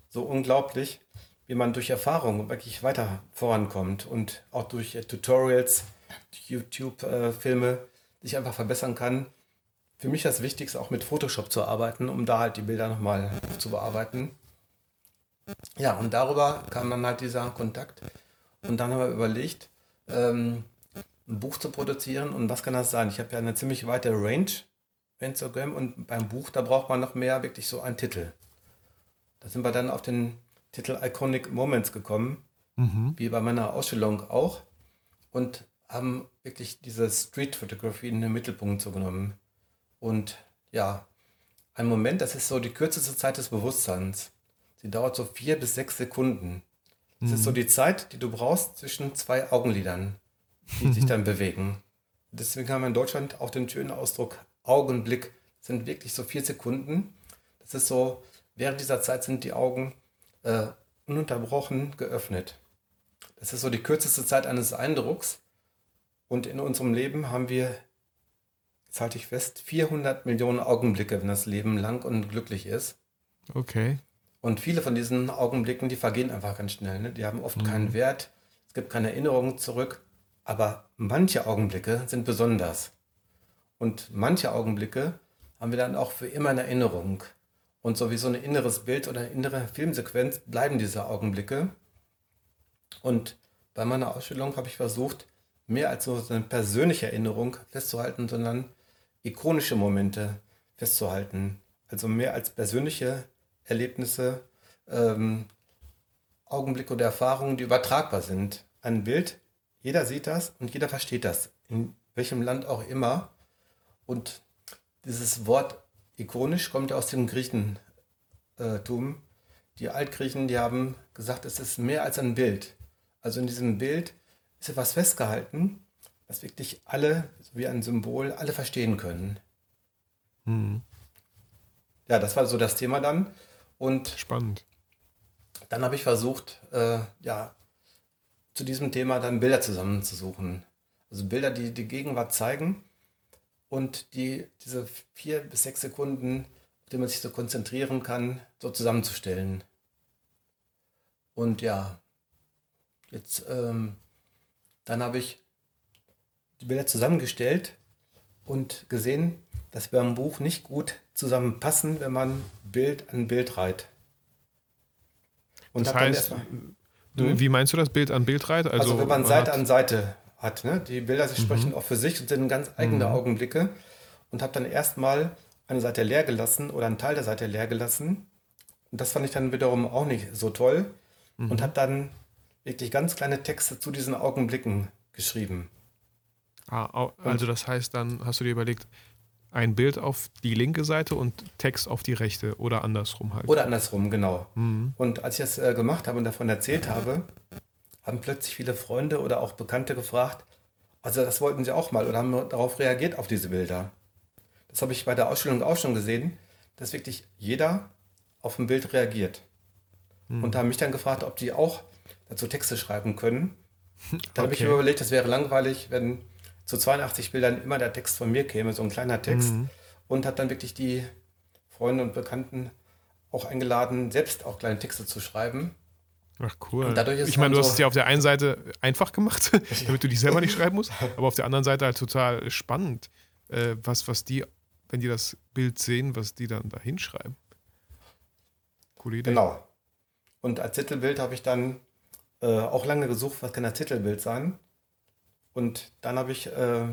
Speaker 3: so unglaublich, wie man durch Erfahrung wirklich weiter vorankommt und auch durch äh, Tutorials, YouTube-Filme sich einfach verbessern kann. Für mich das Wichtigste auch mit Photoshop zu arbeiten, um da halt die Bilder nochmal zu bearbeiten. Ja, und darüber kam dann halt dieser Kontakt. Und dann haben wir überlegt, ähm, ein Buch zu produzieren. Und was kann das sein? Ich habe ja eine ziemlich weite Range bei Instagram und beim Buch, da braucht man noch mehr wirklich so einen Titel. Da sind wir dann auf den Titel Iconic Moments gekommen, wie bei meiner Ausstellung auch. Und haben wirklich diese Street-Fotografie in den Mittelpunkt so genommen. Und ja, ein Moment, das ist so die kürzeste Zeit des Bewusstseins. Sie dauert so vier bis sechs Sekunden. Das ist so die Zeit, die du brauchst zwischen zwei Augenlidern, die sich *laughs* dann bewegen. Deswegen haben wir in Deutschland auch den schönen Ausdruck Augenblick. Das sind wirklich so vier Sekunden. Das ist so, während dieser Zeit sind die Augen äh, ununterbrochen geöffnet. Das ist so die kürzeste Zeit eines Eindrucks. Und in unserem Leben haben wir, jetzt halte ich fest, 400 Millionen Augenblicke, wenn das Leben lang und glücklich ist.
Speaker 2: Okay.
Speaker 3: Und viele von diesen Augenblicken, die vergehen einfach ganz schnell. Ne? Die haben oft mhm. keinen Wert. Es gibt keine Erinnerungen zurück. Aber manche Augenblicke sind besonders. Und manche Augenblicke haben wir dann auch für immer in Erinnerung. Und so wie so ein inneres Bild oder eine innere Filmsequenz bleiben diese Augenblicke. Und bei meiner Ausstellung habe ich versucht, mehr als so eine persönliche Erinnerung festzuhalten, sondern ikonische Momente festzuhalten. Also mehr als persönliche Erlebnisse, ähm, Augenblicke oder Erfahrungen, die übertragbar sind. Ein Bild, jeder sieht das und jeder versteht das, in welchem Land auch immer. Und dieses Wort ikonisch kommt aus dem Griechentum. Die Altgriechen, die haben gesagt, es ist mehr als ein Bild. Also in diesem Bild ist etwas festgehalten, was wirklich alle, wie ein Symbol, alle verstehen können. Mhm. Ja, das war so das Thema dann. Und
Speaker 2: Spannend.
Speaker 3: Dann habe ich versucht, äh, ja, zu diesem Thema dann Bilder zusammenzusuchen. Also Bilder, die die Gegenwart zeigen und die diese vier bis sechs Sekunden, auf die man sich so konzentrieren kann, so zusammenzustellen. Und ja, jetzt, ähm, dann habe ich die Bilder zusammengestellt und gesehen, dass wir beim Buch nicht gut zusammenpassen, wenn man Bild an Bild reiht.
Speaker 2: Und das heißt, mal, hm? wie meinst du das Bild an Bild reiht?
Speaker 3: Also, also wenn man, man Seite an Seite hat, ne? die Bilder mhm. sprechen auch für sich und sind ganz eigene mhm. Augenblicke und habe dann erstmal eine Seite leer gelassen oder einen Teil der Seite leer gelassen. Und das fand ich dann wiederum auch nicht so toll mhm. und habe dann wirklich ganz kleine Texte zu diesen Augenblicken geschrieben.
Speaker 2: Ah, also das heißt, dann hast du dir überlegt, ein Bild auf die linke Seite und Text auf die rechte oder andersrum halt.
Speaker 3: Oder andersrum, genau. Mhm. Und als ich das äh, gemacht habe und davon erzählt habe, haben plötzlich viele Freunde oder auch Bekannte gefragt, also das wollten sie auch mal oder haben darauf reagiert auf diese Bilder. Das habe ich bei der Ausstellung auch schon gesehen, dass wirklich jeder auf ein Bild reagiert. Mhm. Und haben mich dann gefragt, ob die auch dazu Texte schreiben können. Dann okay. habe ich mir überlegt, das wäre langweilig, wenn zu 82 Bildern immer der Text von mir käme, so ein kleiner Text. Mhm. Und habe dann wirklich die Freunde und Bekannten auch eingeladen, selbst auch kleine Texte zu schreiben.
Speaker 2: Ach cool. ich meine, du hast es ja auf der einen Seite einfach gemacht, *laughs* damit du die selber nicht schreiben musst, *laughs* aber auf der anderen Seite halt total spannend, äh, was, was die, wenn die das Bild sehen, was die dann da hinschreiben.
Speaker 3: Coole Idee. Genau. Und als Titelbild habe ich dann äh, auch lange gesucht, was kann das Titelbild sein. Und dann habe ich äh,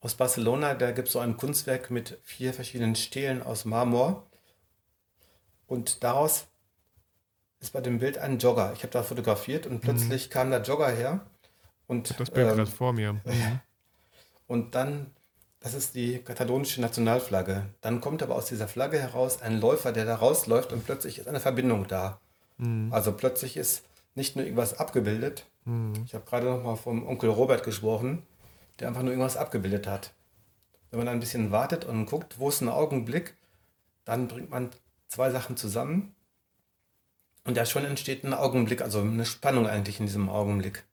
Speaker 3: aus Barcelona, da gibt es so ein Kunstwerk mit vier verschiedenen Stelen aus Marmor. Und daraus ist bei dem Bild ein Jogger. Ich habe da fotografiert und plötzlich mhm. kam der Jogger her. Und,
Speaker 2: das Bild ähm, gerade vor mir. *laughs* Mhm.
Speaker 3: Und dann, das ist die katalonische Nationalflagge. Dann kommt aber aus dieser Flagge heraus ein Läufer, der da rausläuft und plötzlich ist eine Verbindung da. Mhm. Also plötzlich ist nicht nur irgendwas abgebildet. Mhm. Ich habe gerade noch mal vom Onkel Robert gesprochen, der einfach nur irgendwas abgebildet hat. Wenn man dann ein bisschen wartet und guckt, wo ist ein Augenblick, dann bringt man zwei Sachen zusammen und da schon entsteht ein Augenblick, also eine Spannung eigentlich in diesem Augenblick.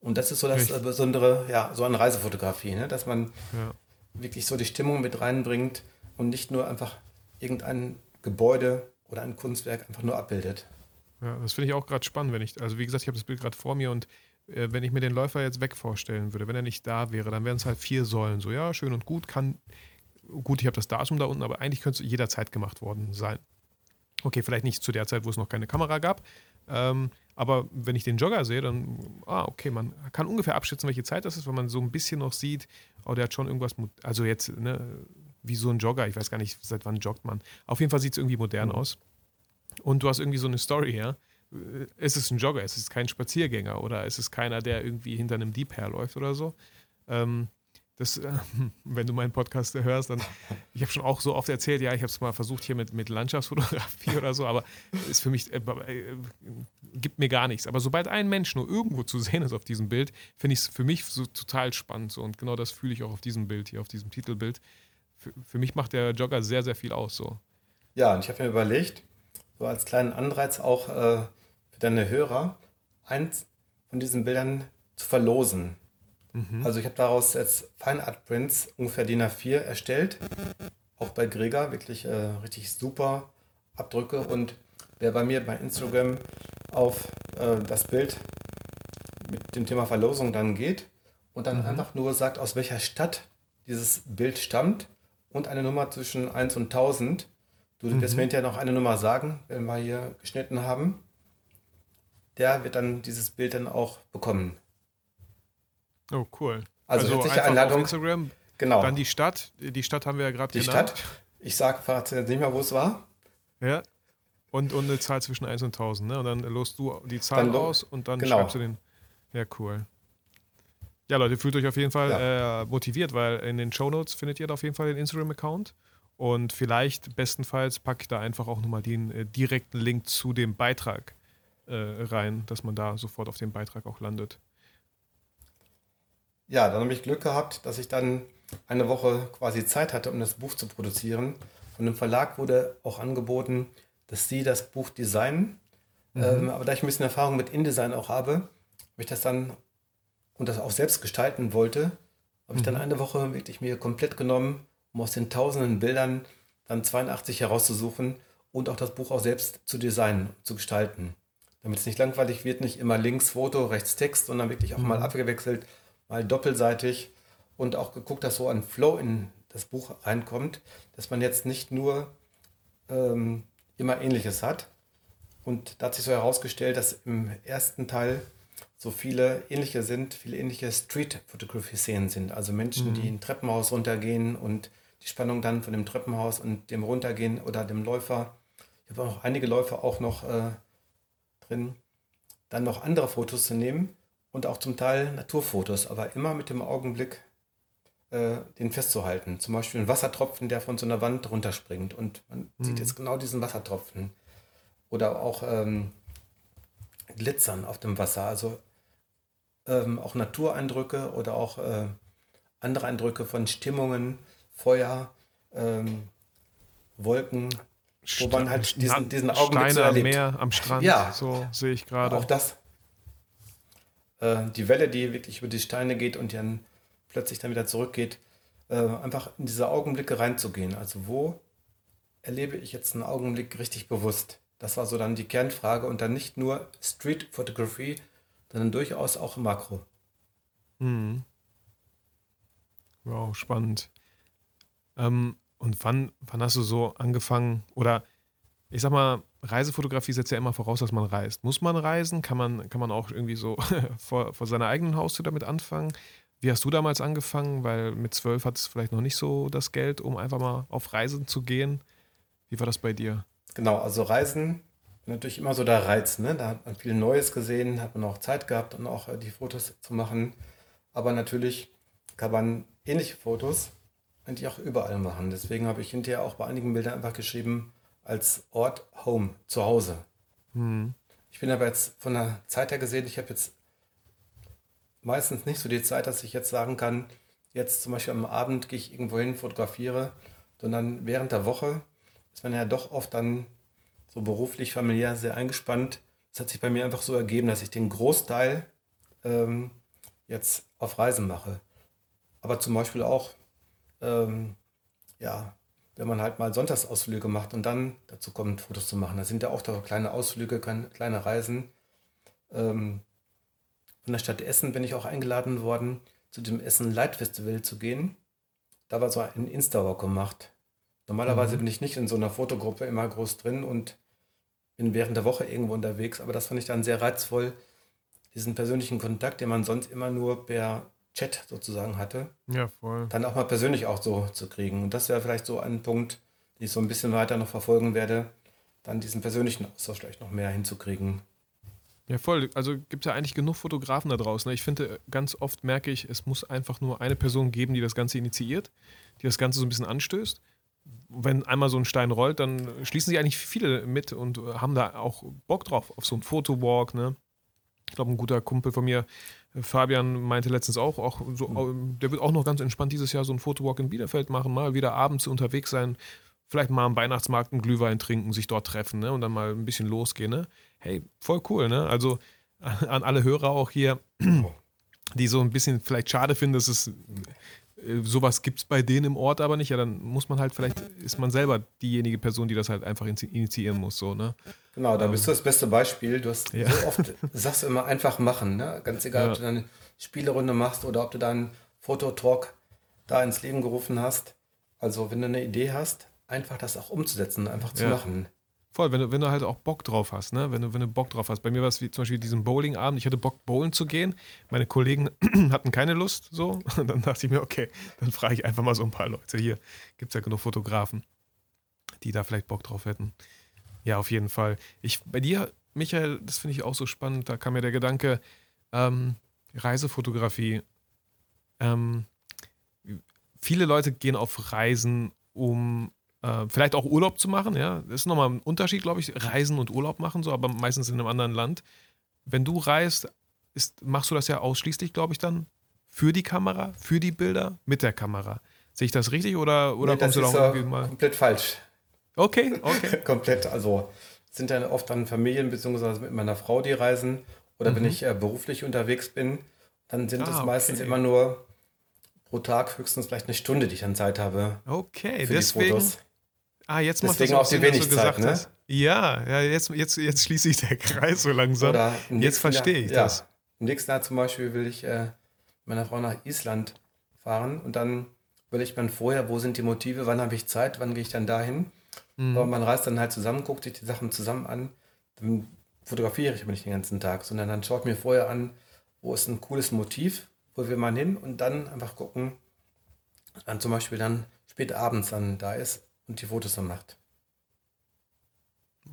Speaker 3: Und das ist so das Richtig. Besondere, ja, so an Reisefotografie, ne? dass man ja. wirklich so die Stimmung mit reinbringt und nicht nur einfach irgendein Gebäude oder ein Kunstwerk einfach nur abbildet.
Speaker 2: Ja, das finde ich auch gerade spannend, wenn ich, also wie gesagt, ich habe das Bild gerade vor mir und äh, wenn ich mir den Läufer jetzt weg vorstellen würde, wenn er nicht da wäre, dann wären es halt vier Säulen. So, ja, schön und gut, kann, gut, ich habe das Datum da unten, aber eigentlich könnte es jederzeit gemacht worden sein. Okay, vielleicht nicht zu der Zeit, wo es noch keine Kamera gab. Ähm, aber wenn ich den Jogger sehe, dann, ah, okay, man kann ungefähr abschätzen, welche Zeit das ist, wenn man so ein bisschen noch sieht, oh, der hat schon irgendwas, also jetzt, ne, wie so ein Jogger, ich weiß gar nicht, seit wann joggt man. Auf jeden Fall sieht es irgendwie modern mhm. aus. Und du hast irgendwie so eine Story, ja. Es ist ein Jogger, es ist kein Spaziergänger oder es ist keiner, der irgendwie hinter einem Dieb herläuft oder so. Ähm, das, äh, *laughs* wenn du meinen Podcast hörst, dann, ich habe schon auch so oft erzählt, ja, ich habe es mal versucht hier mit, mit Landschaftsfotografie oder so, aber ist für mich, äh, äh, gibt mir gar nichts. Aber sobald ein Mensch nur irgendwo zu sehen ist auf diesem Bild, finde ich es für mich so total spannend. So. Und genau das fühle ich auch auf diesem Bild hier, auf diesem Titelbild. Für, für mich macht der Jogger sehr, sehr viel aus. So.
Speaker 3: Ja, und ich habe mir überlegt, so als kleinen Anreiz auch äh, für deine Hörer, eins von diesen Bildern zu verlosen. Also ich habe daraus jetzt Fine Art Prints ungefähr DIN A4 erstellt. Auch bei Gregor, wirklich äh, richtig super Abdrücke. Und wer bei mir bei Instagram auf äh, das Bild mit dem Thema Verlosung dann geht und dann einfach nur sagt, aus welcher Stadt dieses Bild stammt und eine Nummer zwischen 1 und 1000. Du wirst mir hinterher noch eine Nummer sagen, wenn wir hier geschnitten haben. Der wird dann dieses Bild dann auch bekommen.
Speaker 2: Oh, cool.
Speaker 3: Also herzliche
Speaker 2: einfach
Speaker 3: Einladung.
Speaker 2: Auf Instagram.
Speaker 3: Genau.
Speaker 2: Dann die Stadt. Die Stadt haben wir ja gerade
Speaker 3: Die
Speaker 2: genannt.
Speaker 3: Stadt. Ich sage verrate jetzt nicht mehr, wo es war.
Speaker 2: Ja. Und, und eine Zahl zwischen 1 und 1000. Ne? Und dann lost du die Zahl
Speaker 3: Dann
Speaker 2: aus und dann
Speaker 3: genau.
Speaker 2: schreibst du den. Ja, cool. Ja, Leute, fühlt euch auf jeden Fall äh, motiviert, weil in den Shownotes findet ihr auf jeden Fall den Instagram-Account. Und vielleicht, bestenfalls, packe ich da einfach auch nochmal den äh, direkten Link zu dem Beitrag äh, rein, dass man da sofort auf den Beitrag auch landet.
Speaker 3: Ja, dann habe ich Glück gehabt, dass ich dann eine Woche quasi Zeit hatte, um das Buch zu produzieren. Von dem Verlag wurde auch angeboten, dass sie das Buch designen. Ähm, aber da ich ein bisschen Erfahrung mit InDesign auch habe, habe ich das dann und das auch selbst gestalten wollte, habe ich dann eine Woche wirklich mir komplett genommen, um aus den tausenden Bildern dann 82 herauszusuchen und auch das Buch auch selbst zu designen, zu gestalten. Damit es nicht langweilig wird, nicht immer links Foto, rechts Text, sondern wirklich auch mal abgewechselt, mal doppelseitig und auch geguckt, dass so ein Flow in das Buch reinkommt, dass man jetzt nicht nur ähm, immer Ähnliches hat. Und da hat sich so herausgestellt, dass im ersten Teil so viele ähnliche sind, viele ähnliche Street-Photography-Szenen sind. Also Menschen, die ein Treppenhaus runtergehen und die Spannung dann von dem Treppenhaus und dem Runtergehen oder dem Läufer. Ich habe auch noch einige Läufer auch noch äh, drin. Dann noch andere Fotos zu nehmen und auch zum Teil Naturfotos, aber immer mit dem Augenblick äh, den festzuhalten. Zum Beispiel ein Wassertropfen, der von so einer Wand runterspringt und man sieht jetzt genau diesen Wassertropfen. Oder auch ähm, Glitzern auf dem Wasser, also ähm, auch Natureindrücke oder auch äh, andere Eindrücke von Stimmungen, Feuer, ähm, Wolken, wo man halt diesen, diesen Augenblick so
Speaker 2: Steine am
Speaker 3: erlebt.
Speaker 2: Meer, am Strand,
Speaker 3: Ja.
Speaker 2: so sehe ich gerade.
Speaker 3: Auch das. Äh, die Welle, die wirklich über die Steine geht und dann plötzlich dann wieder zurückgeht, äh, einfach in diese Augenblicke reinzugehen. Also wo erlebe ich jetzt einen Augenblick richtig bewusst? Das war so dann die Kernfrage und dann nicht nur Street Photography, sondern durchaus auch Makro.
Speaker 2: Mhm. Wow, spannend. Ähm, und wann, wann hast du so angefangen? Oder ich sag mal, Reisefotografie setzt ja immer voraus, dass man reist. Muss man reisen? Kann man, kann man auch irgendwie so *laughs* vor, vor seiner eigenen Haustür damit anfangen? Wie hast du damals angefangen? Weil mit zwölf hattest du vielleicht noch nicht so das Geld, um einfach mal auf Reisen zu gehen. Wie war das bei dir?
Speaker 3: Genau, also Reisen natürlich immer so der Reiz. Ne? Da hat man viel Neues gesehen, hat man auch Zeit gehabt, um auch äh, die Fotos zu machen. Aber natürlich kann man ähnliche Fotos eigentlich auch überall machen. Deswegen habe ich hinterher auch bei einigen Bildern einfach geschrieben, als Ort Home, zu Hause. Ich bin aber jetzt von der Zeit her gesehen, ich habe jetzt meistens nicht so die Zeit, dass ich jetzt sagen kann, jetzt zum Beispiel am Abend gehe ich irgendwo hin, fotografiere, sondern während der Woche ist man ja doch oft dann so beruflich, familiär sehr eingespannt. Es hat sich bei mir einfach so ergeben, dass ich den Großteil ähm, jetzt auf Reisen mache. Aber zum Beispiel auch, ähm, ja, wenn man halt mal Sonntagsausflüge macht und dann dazu kommt, Fotos zu machen. Da sind ja auch da kleine Ausflüge, kleine, Reisen. Ähm, von der Stadt Essen bin ich auch eingeladen worden, zu dem Essen Light Festival zu gehen. Da war so ein Insta-Walk gemacht. Normalerweise bin ich nicht in so einer Fotogruppe immer groß drin und bin während der Woche irgendwo unterwegs, aber das fand ich dann sehr reizvoll, diesen persönlichen Kontakt, den man sonst immer nur per Chat sozusagen hatte,
Speaker 2: Ja, voll.
Speaker 3: dann auch mal persönlich auch so zu kriegen. Und das wäre vielleicht so ein Punkt, den ich so ein bisschen weiter noch verfolgen werde, dann diesen persönlichen Austausch vielleicht noch mehr hinzukriegen.
Speaker 2: Ja, voll. Also gibt es ja eigentlich genug Fotografen da draußen. Ich finde, ganz oft merke ich, es muss einfach nur eine Person geben, die das Ganze initiiert, die das Ganze so ein bisschen anstößt. Wenn einmal so ein Stein rollt, dann schließen sich eigentlich viele mit und haben da auch Bock drauf, auf so einen Fotowalk. Ne? Ich glaube, ein guter Kumpel von mir, Fabian, meinte letztens auch, auch so, der wird auch noch ganz entspannt dieses Jahr so einen Fotowalk in Bielefeld machen, mal wieder abends unterwegs sein. vielleicht mal am Weihnachtsmarkt einen Glühwein trinken, sich dort treffen ne? und dann mal ein bisschen losgehen. Ne? Hey, voll cool. Ne? Also *laughs* an alle Hörer auch hier, *clears throat* die so ein bisschen vielleicht schade finden, dass es sowas gibt es bei denen im Ort aber nicht. Ja, dann muss man halt, vielleicht ist man selber diejenige Person, die das halt einfach initiieren muss. So, ne?
Speaker 3: Genau, da bist du das beste Beispiel. Du hast
Speaker 2: Ja.
Speaker 3: so oft, sagst du immer einfach machen, ne? Ganz egal,
Speaker 2: Ja.
Speaker 3: ob du eine Spielerunde machst oder ob du deinen Fototalk da ins Leben gerufen hast. Also, wenn du eine Idee hast, einfach das auch umzusetzen, einfach zu
Speaker 2: Ja.
Speaker 3: machen.
Speaker 2: Voll, wenn du, wenn du halt auch Bock drauf hast, ne? Wenn du, wenn du Bock drauf hast. Bei mir war es wie zum Beispiel diesen Bowlingabend. Ich hatte Bock, bowlen zu gehen. Meine Kollegen *clears throat* hatten keine Lust, so. *laughs* Und dann dachte ich mir, okay, dann frage ich einfach mal so ein paar Leute. Hier gibt es ja genug Fotografen, die da vielleicht Bock drauf hätten. Ja, auf jeden Fall. Ich, bei dir, Michael, das finde ich auch so spannend. Da kam mir der Gedanke, ähm, Reisefotografie. Ähm, viele Leute gehen auf Reisen, um äh, vielleicht auch Urlaub zu machen, ja. Das ist nochmal ein Unterschied, glaube ich, Reisen und Urlaub machen, so, aber meistens in einem anderen Land. Wenn du reist, ist, machst du das ja ausschließlich, glaube ich, dann für die Kamera, für die Bilder, mit der Kamera. Sehe ich das richtig oder, oder
Speaker 3: Nee,
Speaker 2: kommst du da irgendwie mal?
Speaker 3: komplett falsch.
Speaker 2: Okay, *laughs* okay.
Speaker 3: komplett. Also sind dann oft dann Familien beziehungsweise mit meiner Frau, die reisen. Oder wenn ich äh, beruflich unterwegs bin, dann sind
Speaker 2: Mhm. Ah,
Speaker 3: es meistens
Speaker 2: okay.
Speaker 3: immer nur pro Tag höchstens vielleicht eine Stunde, die ich dann Zeit habe
Speaker 2: Okay,
Speaker 3: für
Speaker 2: deswegen. Ah, jetzt macht
Speaker 3: Deswegen
Speaker 2: das
Speaker 3: auch die
Speaker 2: Sinn, was du
Speaker 3: wenig Zeit, ne?
Speaker 2: hast. Ja, ja jetzt, jetzt, jetzt schließe ich der Kreis so langsam.
Speaker 3: Oder
Speaker 2: jetzt verstehe
Speaker 3: Jahr-
Speaker 2: ich
Speaker 3: ja,
Speaker 2: das.
Speaker 3: Im nächsten Jahr zum Beispiel will ich äh, mit meiner Frau nach Island fahren und dann überlegt man vorher, wo sind die Motive, wann habe ich Zeit, wann gehe ich dann dahin.
Speaker 2: Mhm.
Speaker 3: Aber man reist dann halt zusammen, guckt sich die Sachen zusammen an. Dann fotografiere ich aber nicht den ganzen Tag, sondern dann schaut mir vorher an, wo ist ein cooles Motiv, wo will man hin und dann einfach gucken, dann zum Beispiel dann spät abends dann da ist und die Fotos dann macht.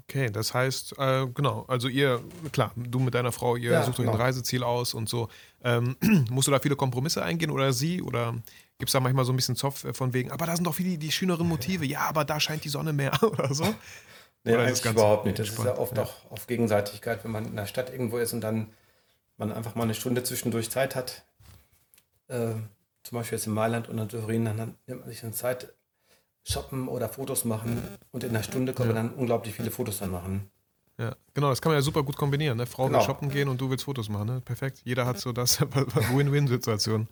Speaker 2: Okay, das heißt, äh, genau, also ihr, klar, du mit deiner Frau, ihr
Speaker 3: Ja,
Speaker 2: sucht euch ein
Speaker 3: genau.
Speaker 2: Reiseziel aus und so. Ähm, *clears throat* musst du da viele Kompromisse eingehen oder sie? Oder gibt es da manchmal so ein bisschen Zopf äh, von wegen, aber da sind doch viele die schöneren Motive, ja, aber da scheint die Sonne mehr *laughs* oder so?
Speaker 3: Nee,
Speaker 2: Oder ist
Speaker 3: eigentlich überhaupt nicht. Das ist ja oft
Speaker 2: Ja.
Speaker 3: auch auf Gegenseitigkeit, wenn man in der Stadt irgendwo ist und dann man einfach mal eine Stunde zwischendurch Zeit hat. Äh, zum Beispiel jetzt in Mailand oder Turin, dann nimmt man sich eine Zeit, shoppen oder Fotos machen und in einer Stunde kann man dann unglaublich viele Fotos dann machen.
Speaker 2: Ja, genau, das kann man ja super gut kombinieren. Ne? Frau will
Speaker 3: Genau.
Speaker 2: shoppen gehen und du willst Fotos machen. Ne? Perfekt. Jeder hat so das *laughs* Win-Win-Situation.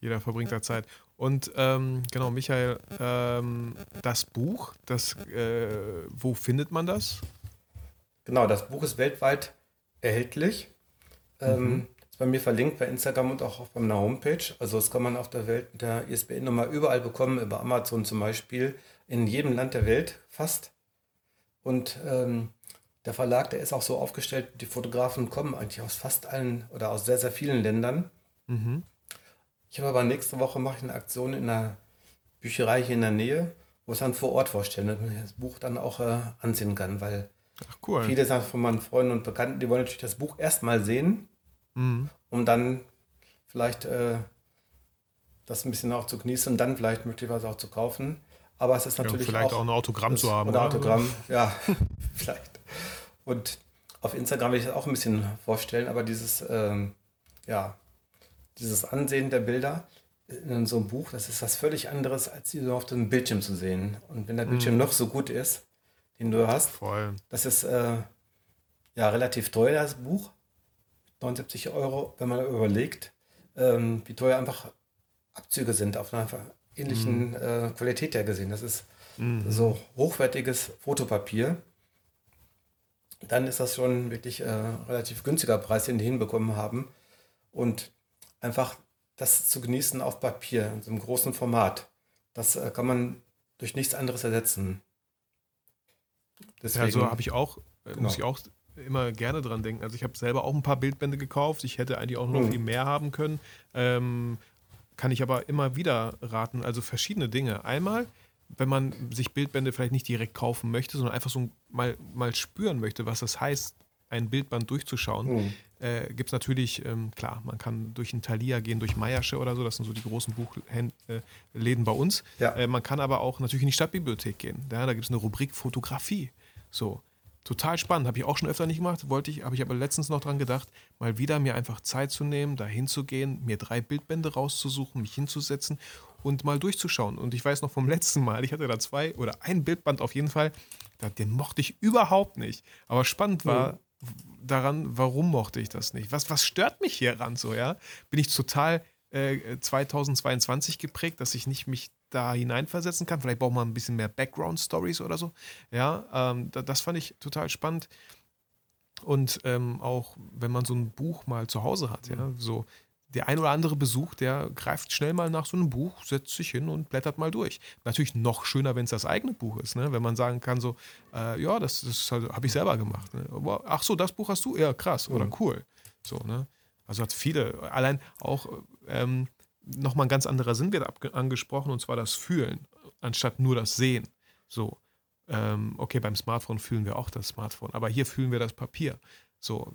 Speaker 2: Jeder verbringt da Zeit. Und ähm, genau, Michael, ähm, das Buch, das, äh, wo findet man das?
Speaker 3: Genau, das Buch ist weltweit erhältlich. Ähm, ist bei mir verlinkt bei Instagram und auch auf meiner Homepage. Also das kann man auf der Welt mit der ISBN-Nummer überall bekommen, über Amazon zum Beispiel, in jedem Land der Welt fast. Und ähm, der Verlag, der ist auch so aufgestellt, die Fotografen kommen eigentlich aus fast allen oder aus sehr, sehr vielen Ländern.
Speaker 2: Mhm.
Speaker 3: Ich habe aber nächste Woche mache ich eine Aktion in einer Bücherei hier in der Nähe, wo ich dann vor Ort vorstellen, damit man das Buch dann auch äh, ansehen kann, weil
Speaker 2: cool.
Speaker 3: Viele sagen von meinen Freunden und Bekannten, die wollen natürlich das Buch erstmal sehen,
Speaker 2: Mhm.
Speaker 3: um dann vielleicht äh, das ein bisschen auch zu genießen und dann vielleicht möglicherweise auch zu kaufen. Aber es ist
Speaker 2: Ja,
Speaker 3: natürlich
Speaker 2: vielleicht auch,
Speaker 3: auch,
Speaker 2: ein Autogramm zu haben.
Speaker 3: Oder
Speaker 2: oder?
Speaker 3: Autogramm, ja, *laughs* vielleicht. Und auf Instagram will ich das auch ein bisschen vorstellen, aber dieses, ähm, ja, dieses Ansehen der Bilder in so einem Buch, das ist was völlig anderes, als die so auf dem Bildschirm zu sehen. Und wenn der Bildschirm noch so gut ist, den du hast,
Speaker 2: Voll.
Speaker 3: das ist äh, ja relativ teuer, das Buch. 79 Euro, wenn man überlegt, ähm, wie teuer einfach Abzüge sind auf einer ähnlichen äh, Qualität her gesehen. Das ist
Speaker 2: Mhm.
Speaker 3: so hochwertiges Fotopapier. Dann ist das schon wirklich äh, relativ günstiger Preis, den die hinbekommen haben. Und einfach das zu genießen auf Papier, in so einem großen Format, das äh, kann man durch nichts anderes ersetzen.
Speaker 2: Ja, so habe ich auch, äh,
Speaker 3: Genau.
Speaker 2: muss ich auch immer gerne dran denken. Also ich habe selber auch ein paar Bildbände gekauft. Ich hätte eigentlich auch noch
Speaker 3: Mhm.
Speaker 2: viel mehr haben können. Ähm, kann ich aber immer wieder raten. Also verschiedene Dinge. Einmal, wenn man sich Bildbände vielleicht nicht direkt kaufen möchte, sondern einfach so mal, mal spüren möchte, was das heißt, ein Bildband durchzuschauen,
Speaker 3: Mhm.
Speaker 2: äh, gibt es natürlich, ähm, klar, man kann durch ein Thalia gehen, durch Meiersche oder so, das sind so die großen Buchläden bei uns.
Speaker 3: Ja.
Speaker 2: Äh, man kann aber auch natürlich in die Stadtbibliothek gehen. Ja, da gibt es eine Rubrik Fotografie. So, total spannend. Habe ich auch schon öfter nicht gemacht. Wollte ich, habe ich aber letztens noch dran gedacht, mal wieder mir einfach Zeit zu nehmen, da hinzugehen, mir drei Bildbände rauszusuchen, mich hinzusetzen und mal durchzuschauen. Und ich weiß noch vom *laughs* letzten Mal, ich hatte da zwei oder ein Bildband auf jeden Fall, den mochte ich überhaupt nicht. Aber spannend war mhm. daran, warum mochte ich das nicht? Was, was stört mich hier ran so, ja? Bin ich total äh, 2022 geprägt, dass ich nicht mich da hineinversetzen kann? Vielleicht braucht man ein bisschen mehr Background-Stories oder so. Ja, ähm, das fand ich total spannend. Und ähm, auch wenn man so ein Buch mal zu Hause hat, ja, mhm. so der ein oder andere Besuch, der greift schnell mal nach so einem Buch, setzt sich hin und blättert mal durch. Natürlich noch schöner, wenn es das eigene Buch ist, ne? wenn man sagen kann, so, äh, ja, das, das halt, habe ich selber gemacht. Ne? ach so, das Buch hast du? Ja, krass oder mhm. cool. So, ne? Also hat viele, allein auch ähm, nochmal ein ganz anderer Sinn wird angesprochen, und zwar das Fühlen, anstatt nur das Sehen. So, ähm, okay, beim Smartphone fühlen wir auch das Smartphone, aber hier fühlen wir das Papier. So,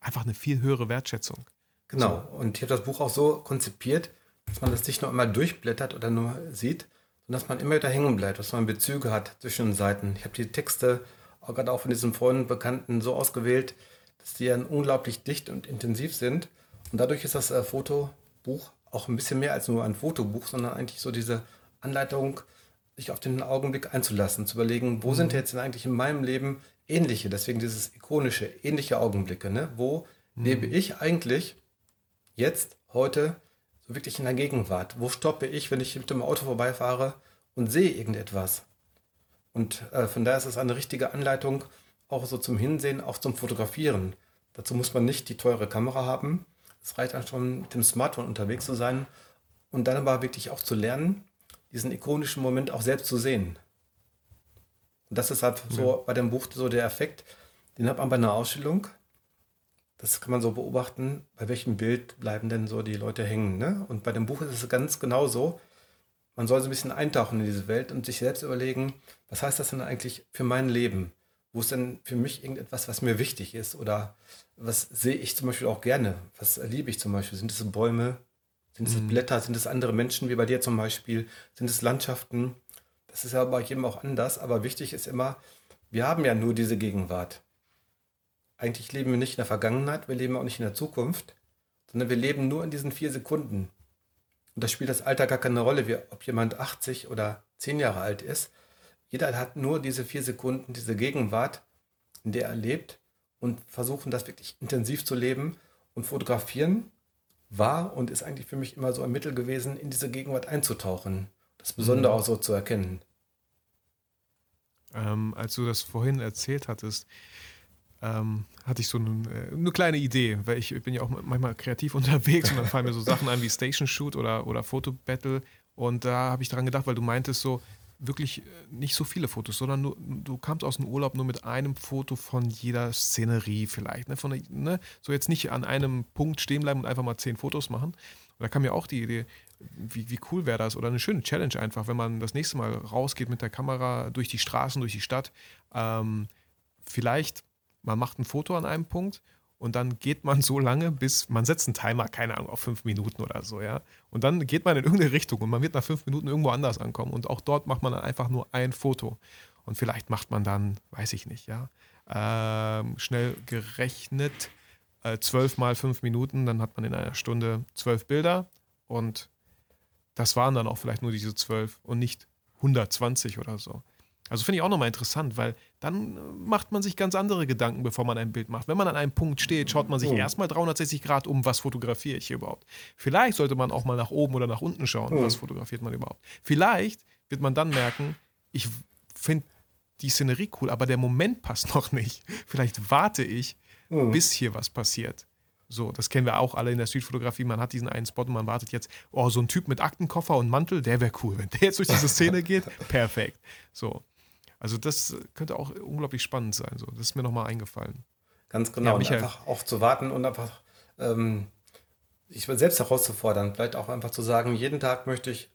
Speaker 2: einfach eine viel höhere Wertschätzung.
Speaker 3: Genau. So. Und ich habe das Buch auch so konzipiert, dass man das nicht nur einmal durchblättert oder nur sieht, sondern dass man immer wieder hängen bleibt, dass man Bezüge hat zwischen den Seiten. Ich habe die Texte auch gerade auch von diesen Freunden, Bekannten so ausgewählt, dass die dann unglaublich dicht und intensiv sind. Und dadurch ist das äh, Fotobuch auch ein bisschen mehr als nur ein Fotobuch, sondern eigentlich so diese Anleitung, sich auf den Augenblick einzulassen, zu überlegen, wo mhm. sind jetzt denn eigentlich in meinem Leben ähnliche, deswegen dieses ikonische, ähnliche Augenblicke, ne? Wo mhm. lebe ich eigentlich jetzt, heute, so wirklich in der Gegenwart? Wo stoppe ich, wenn ich mit dem Auto vorbeifahre und sehe irgendetwas? Und äh, von daher ist es eine richtige Anleitung, auch so zum Hinsehen, auch zum Fotografieren. Dazu muss man nicht die teure Kamera haben. Es reicht dann schon, mit dem Smartphone unterwegs zu sein und dann aber wirklich auch zu lernen, diesen ikonischen Moment auch selbst zu sehen. Und das ist halt so ja. bei dem Buch so der Effekt, den hat man bei einer Ausstellung. Das kann man so beobachten, bei welchem Bild bleiben denn so die Leute hängen. Ne? Und bei dem Buch ist es ganz genau so. Man soll so ein bisschen eintauchen in diese Welt und sich selbst überlegen, was heißt das denn eigentlich für mein Leben? Wo ist denn für mich irgendetwas, was mir wichtig ist? Oder was sehe ich zum Beispiel auch gerne? Was liebe ich zum Beispiel? Sind es Bäume? Sind es mhm. Blätter? Sind es andere Menschen wie bei dir zum Beispiel? Sind es Landschaften? Das ist ja bei jedem auch anders. Aber wichtig ist immer, wir haben ja nur diese Gegenwart eigentlich leben wir nicht in der Vergangenheit, wir leben auch nicht in der Zukunft, sondern wir leben nur in diesen vier Sekunden. Und da spielt das Alter gar keine Rolle, wie, ob jemand 80 oder 10 Jahre alt ist. Jeder hat nur diese vier Sekunden, diese Gegenwart, in der er lebt und versuchen das wirklich intensiv zu leben und fotografieren war und ist eigentlich für mich immer so ein Mittel gewesen, in diese Gegenwart einzutauchen. Das Besondere mhm. auch so zu erkennen.
Speaker 2: Ähm, als du das vorhin erzählt hattest, ähm, hatte ich so eine, äh, eine, kleine Idee, weil ich bin ja auch manchmal kreativ *laughs* unterwegs und dann fallen mir so Sachen ein wie Station Shoot oder, oder Photo Battle. Und da habe ich daran gedacht, weil du meintest so, wirklich äh, nicht so viele Fotos, sondern nur, du kamst aus dem Urlaub nur mit einem Foto von jeder Szenerie vielleicht. Ne? Von, ne? So jetzt nicht an einem Punkt stehen bleiben und einfach mal zehn Fotos machen. Und da kam mir auch die Idee, wie, wie cool wäre das? Oder eine schöne Challenge einfach, wenn man das nächste Mal rausgeht mit der Kamera durch die Straßen, durch die Stadt. Ähm, vielleicht man macht ein Foto an einem Punkt und dann geht man so lange, bis man setzt einen Timer, keine Ahnung, auf fünf Minuten oder so, ja. Und dann geht man in irgendeine Richtung und man wird nach fünf Minuten irgendwo anders ankommen. Und auch dort macht man dann einfach nur ein Foto. Und vielleicht macht man dann, weiß ich nicht, ja, ähm, schnell gerechnet, äh, zwölf mal fünf Minuten, dann hat man in einer Stunde zwölf Bilder und das waren dann auch vielleicht nur diese zwölf und nicht 120 oder so. Also finde ich auch nochmal interessant, weil dann äh, macht man sich ganz andere Gedanken, bevor man ein Bild macht. Wenn man an einem Punkt steht, schaut man sich oh. erstmal 360 Grad um, was fotografiere ich hier überhaupt. Vielleicht sollte man auch mal nach oben oder nach unten schauen, oh. was fotografiert man überhaupt. Vielleicht wird man dann merken, ich finde die Szenerie cool, aber der Moment passt *laughs* noch nicht. Vielleicht warte ich, oh. bis hier was passiert. So, das kennen wir auch alle in der Streetfotografie. Man hat diesen einen Spot und man wartet jetzt, oh, so ein Typ mit Aktenkoffer und Mantel, der wäre cool. Wenn der jetzt durch diese Szene *laughs* geht, perfekt. So. Also das könnte auch unglaublich spannend sein. So. Das ist mir nochmal eingefallen.
Speaker 3: Ganz genau. Ja, einfach auch zu warten und einfach ähm, sich selbst herauszufordern. Vielleicht auch einfach zu sagen, jeden Tag möchte ich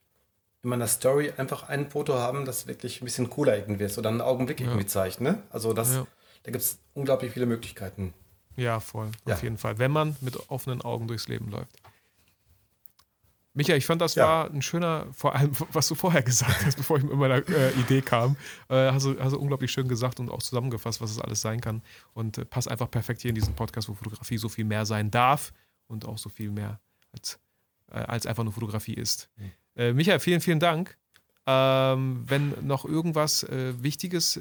Speaker 3: in meiner Story einfach ein Foto haben, das wirklich ein bisschen cooler irgendwie ist oder einen Augenblick ja. irgendwie zeigt. Ne? Also das, ja. da gibt es unglaublich viele Möglichkeiten.
Speaker 2: Ja, voll. Auf jeden Fall. Wenn man mit offenen Augen durchs Leben läuft. Michael, ich fand, das ja. war ein schöner, vor allem, *laughs* was du vorher gesagt hast, bevor ich mit meiner äh, Idee kam, äh, hast, du, hast du unglaublich schön gesagt und auch zusammengefasst, was es alles sein kann. Und äh, passt einfach perfekt hier in diesen Podcast, wo Fotografie so viel mehr sein darf und auch so viel mehr als, äh, als einfach nur Fotografie ist. Mhm. Äh, Michael, vielen, vielen Dank. Ähm, wenn noch irgendwas äh, Wichtiges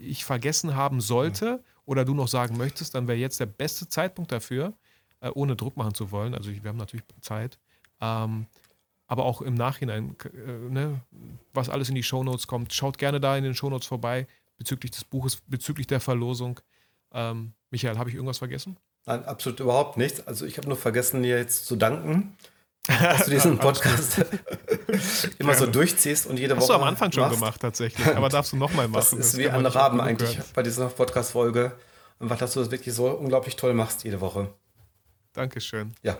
Speaker 2: ich vergessen haben sollte oder du noch sagen möchtest, dann wäre jetzt der beste Zeitpunkt dafür, ohne Druck machen zu wollen. Also wir haben natürlich Zeit. Ähm, aber auch im Nachhinein, äh, ne, was alles in die Shownotes kommt, schaut gerne da in den Shownotes vorbei bezüglich des Buches, bezüglich der Verlosung. Ähm, Michael, habe ich irgendwas vergessen?
Speaker 3: Nein, absolut überhaupt nichts. Also ich habe nur vergessen, dir jetzt zu danken, dass du diesen *laughs* Podcast *laughs* immer so durchziehst und jede Woche.
Speaker 2: Hast du am Anfang schon
Speaker 3: machst.
Speaker 2: gemacht, tatsächlich. Aber darfst du nochmal *laughs* machen.
Speaker 3: Das ist wie
Speaker 2: kann man
Speaker 3: ein Raben eigentlich bei dieser Podcast-Folge. Einfach, dass du das wirklich so unglaublich toll machst jede Woche.
Speaker 2: Dankeschön.
Speaker 3: Ja.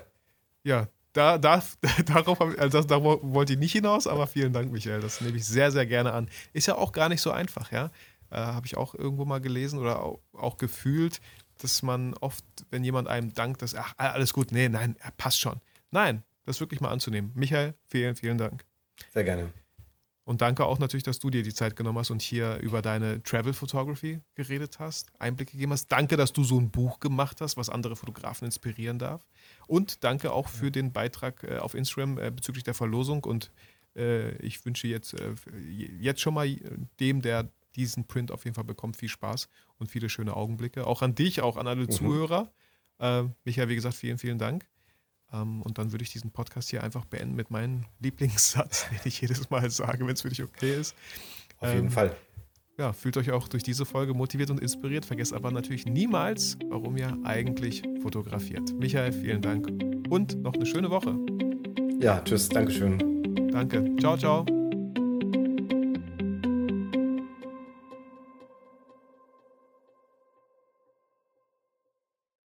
Speaker 2: Ja, da, da, *laughs* darauf also darauf wollte ich nicht hinaus, aber vielen Dank, Michael. Das nehme ich sehr, sehr gerne an. Ist ja auch gar nicht so einfach, ja. Äh, Habe ich auch irgendwo mal gelesen oder auch, auch gefühlt, dass man oft, wenn jemand einem dankt, dass, ach, alles gut, nee, nein, er passt schon. Nein, das wirklich mal anzunehmen. Michael, vielen, vielen Dank.
Speaker 3: Sehr gerne.
Speaker 2: Und danke auch natürlich, dass du dir die Zeit genommen hast und hier über deine Travel Photography geredet hast, Einblicke gegeben hast. Danke, dass du so ein Buch gemacht hast, was andere Fotografen inspirieren darf. Und danke auch für den Beitrag äh, auf Instagram äh, bezüglich der Verlosung. Und äh, ich wünsche jetzt, jetzt schon mal dem, der diesen Print auf jeden Fall bekommt, viel Spaß und viele schöne Augenblicke. Auch an dich, auch an alle Zuhörer. Äh, Michael, wie gesagt, vielen, vielen Dank. Ähm, und dann würde ich diesen Podcast hier einfach beenden mit meinem *laughs* Lieblingssatz, den ich jedes Mal sage, wenn es für dich okay ist.
Speaker 3: Auf jeden
Speaker 2: Ähm,
Speaker 3: Fall.
Speaker 2: Ja, fühlt euch auch durch diese Folge motiviert und inspiriert. Vergesst aber natürlich niemals, warum ihr eigentlich fotografiert. Michael, vielen Dank und noch eine schöne Woche.
Speaker 3: Ja, tschüss. Dankeschön.
Speaker 2: Danke. Ciao, ciao.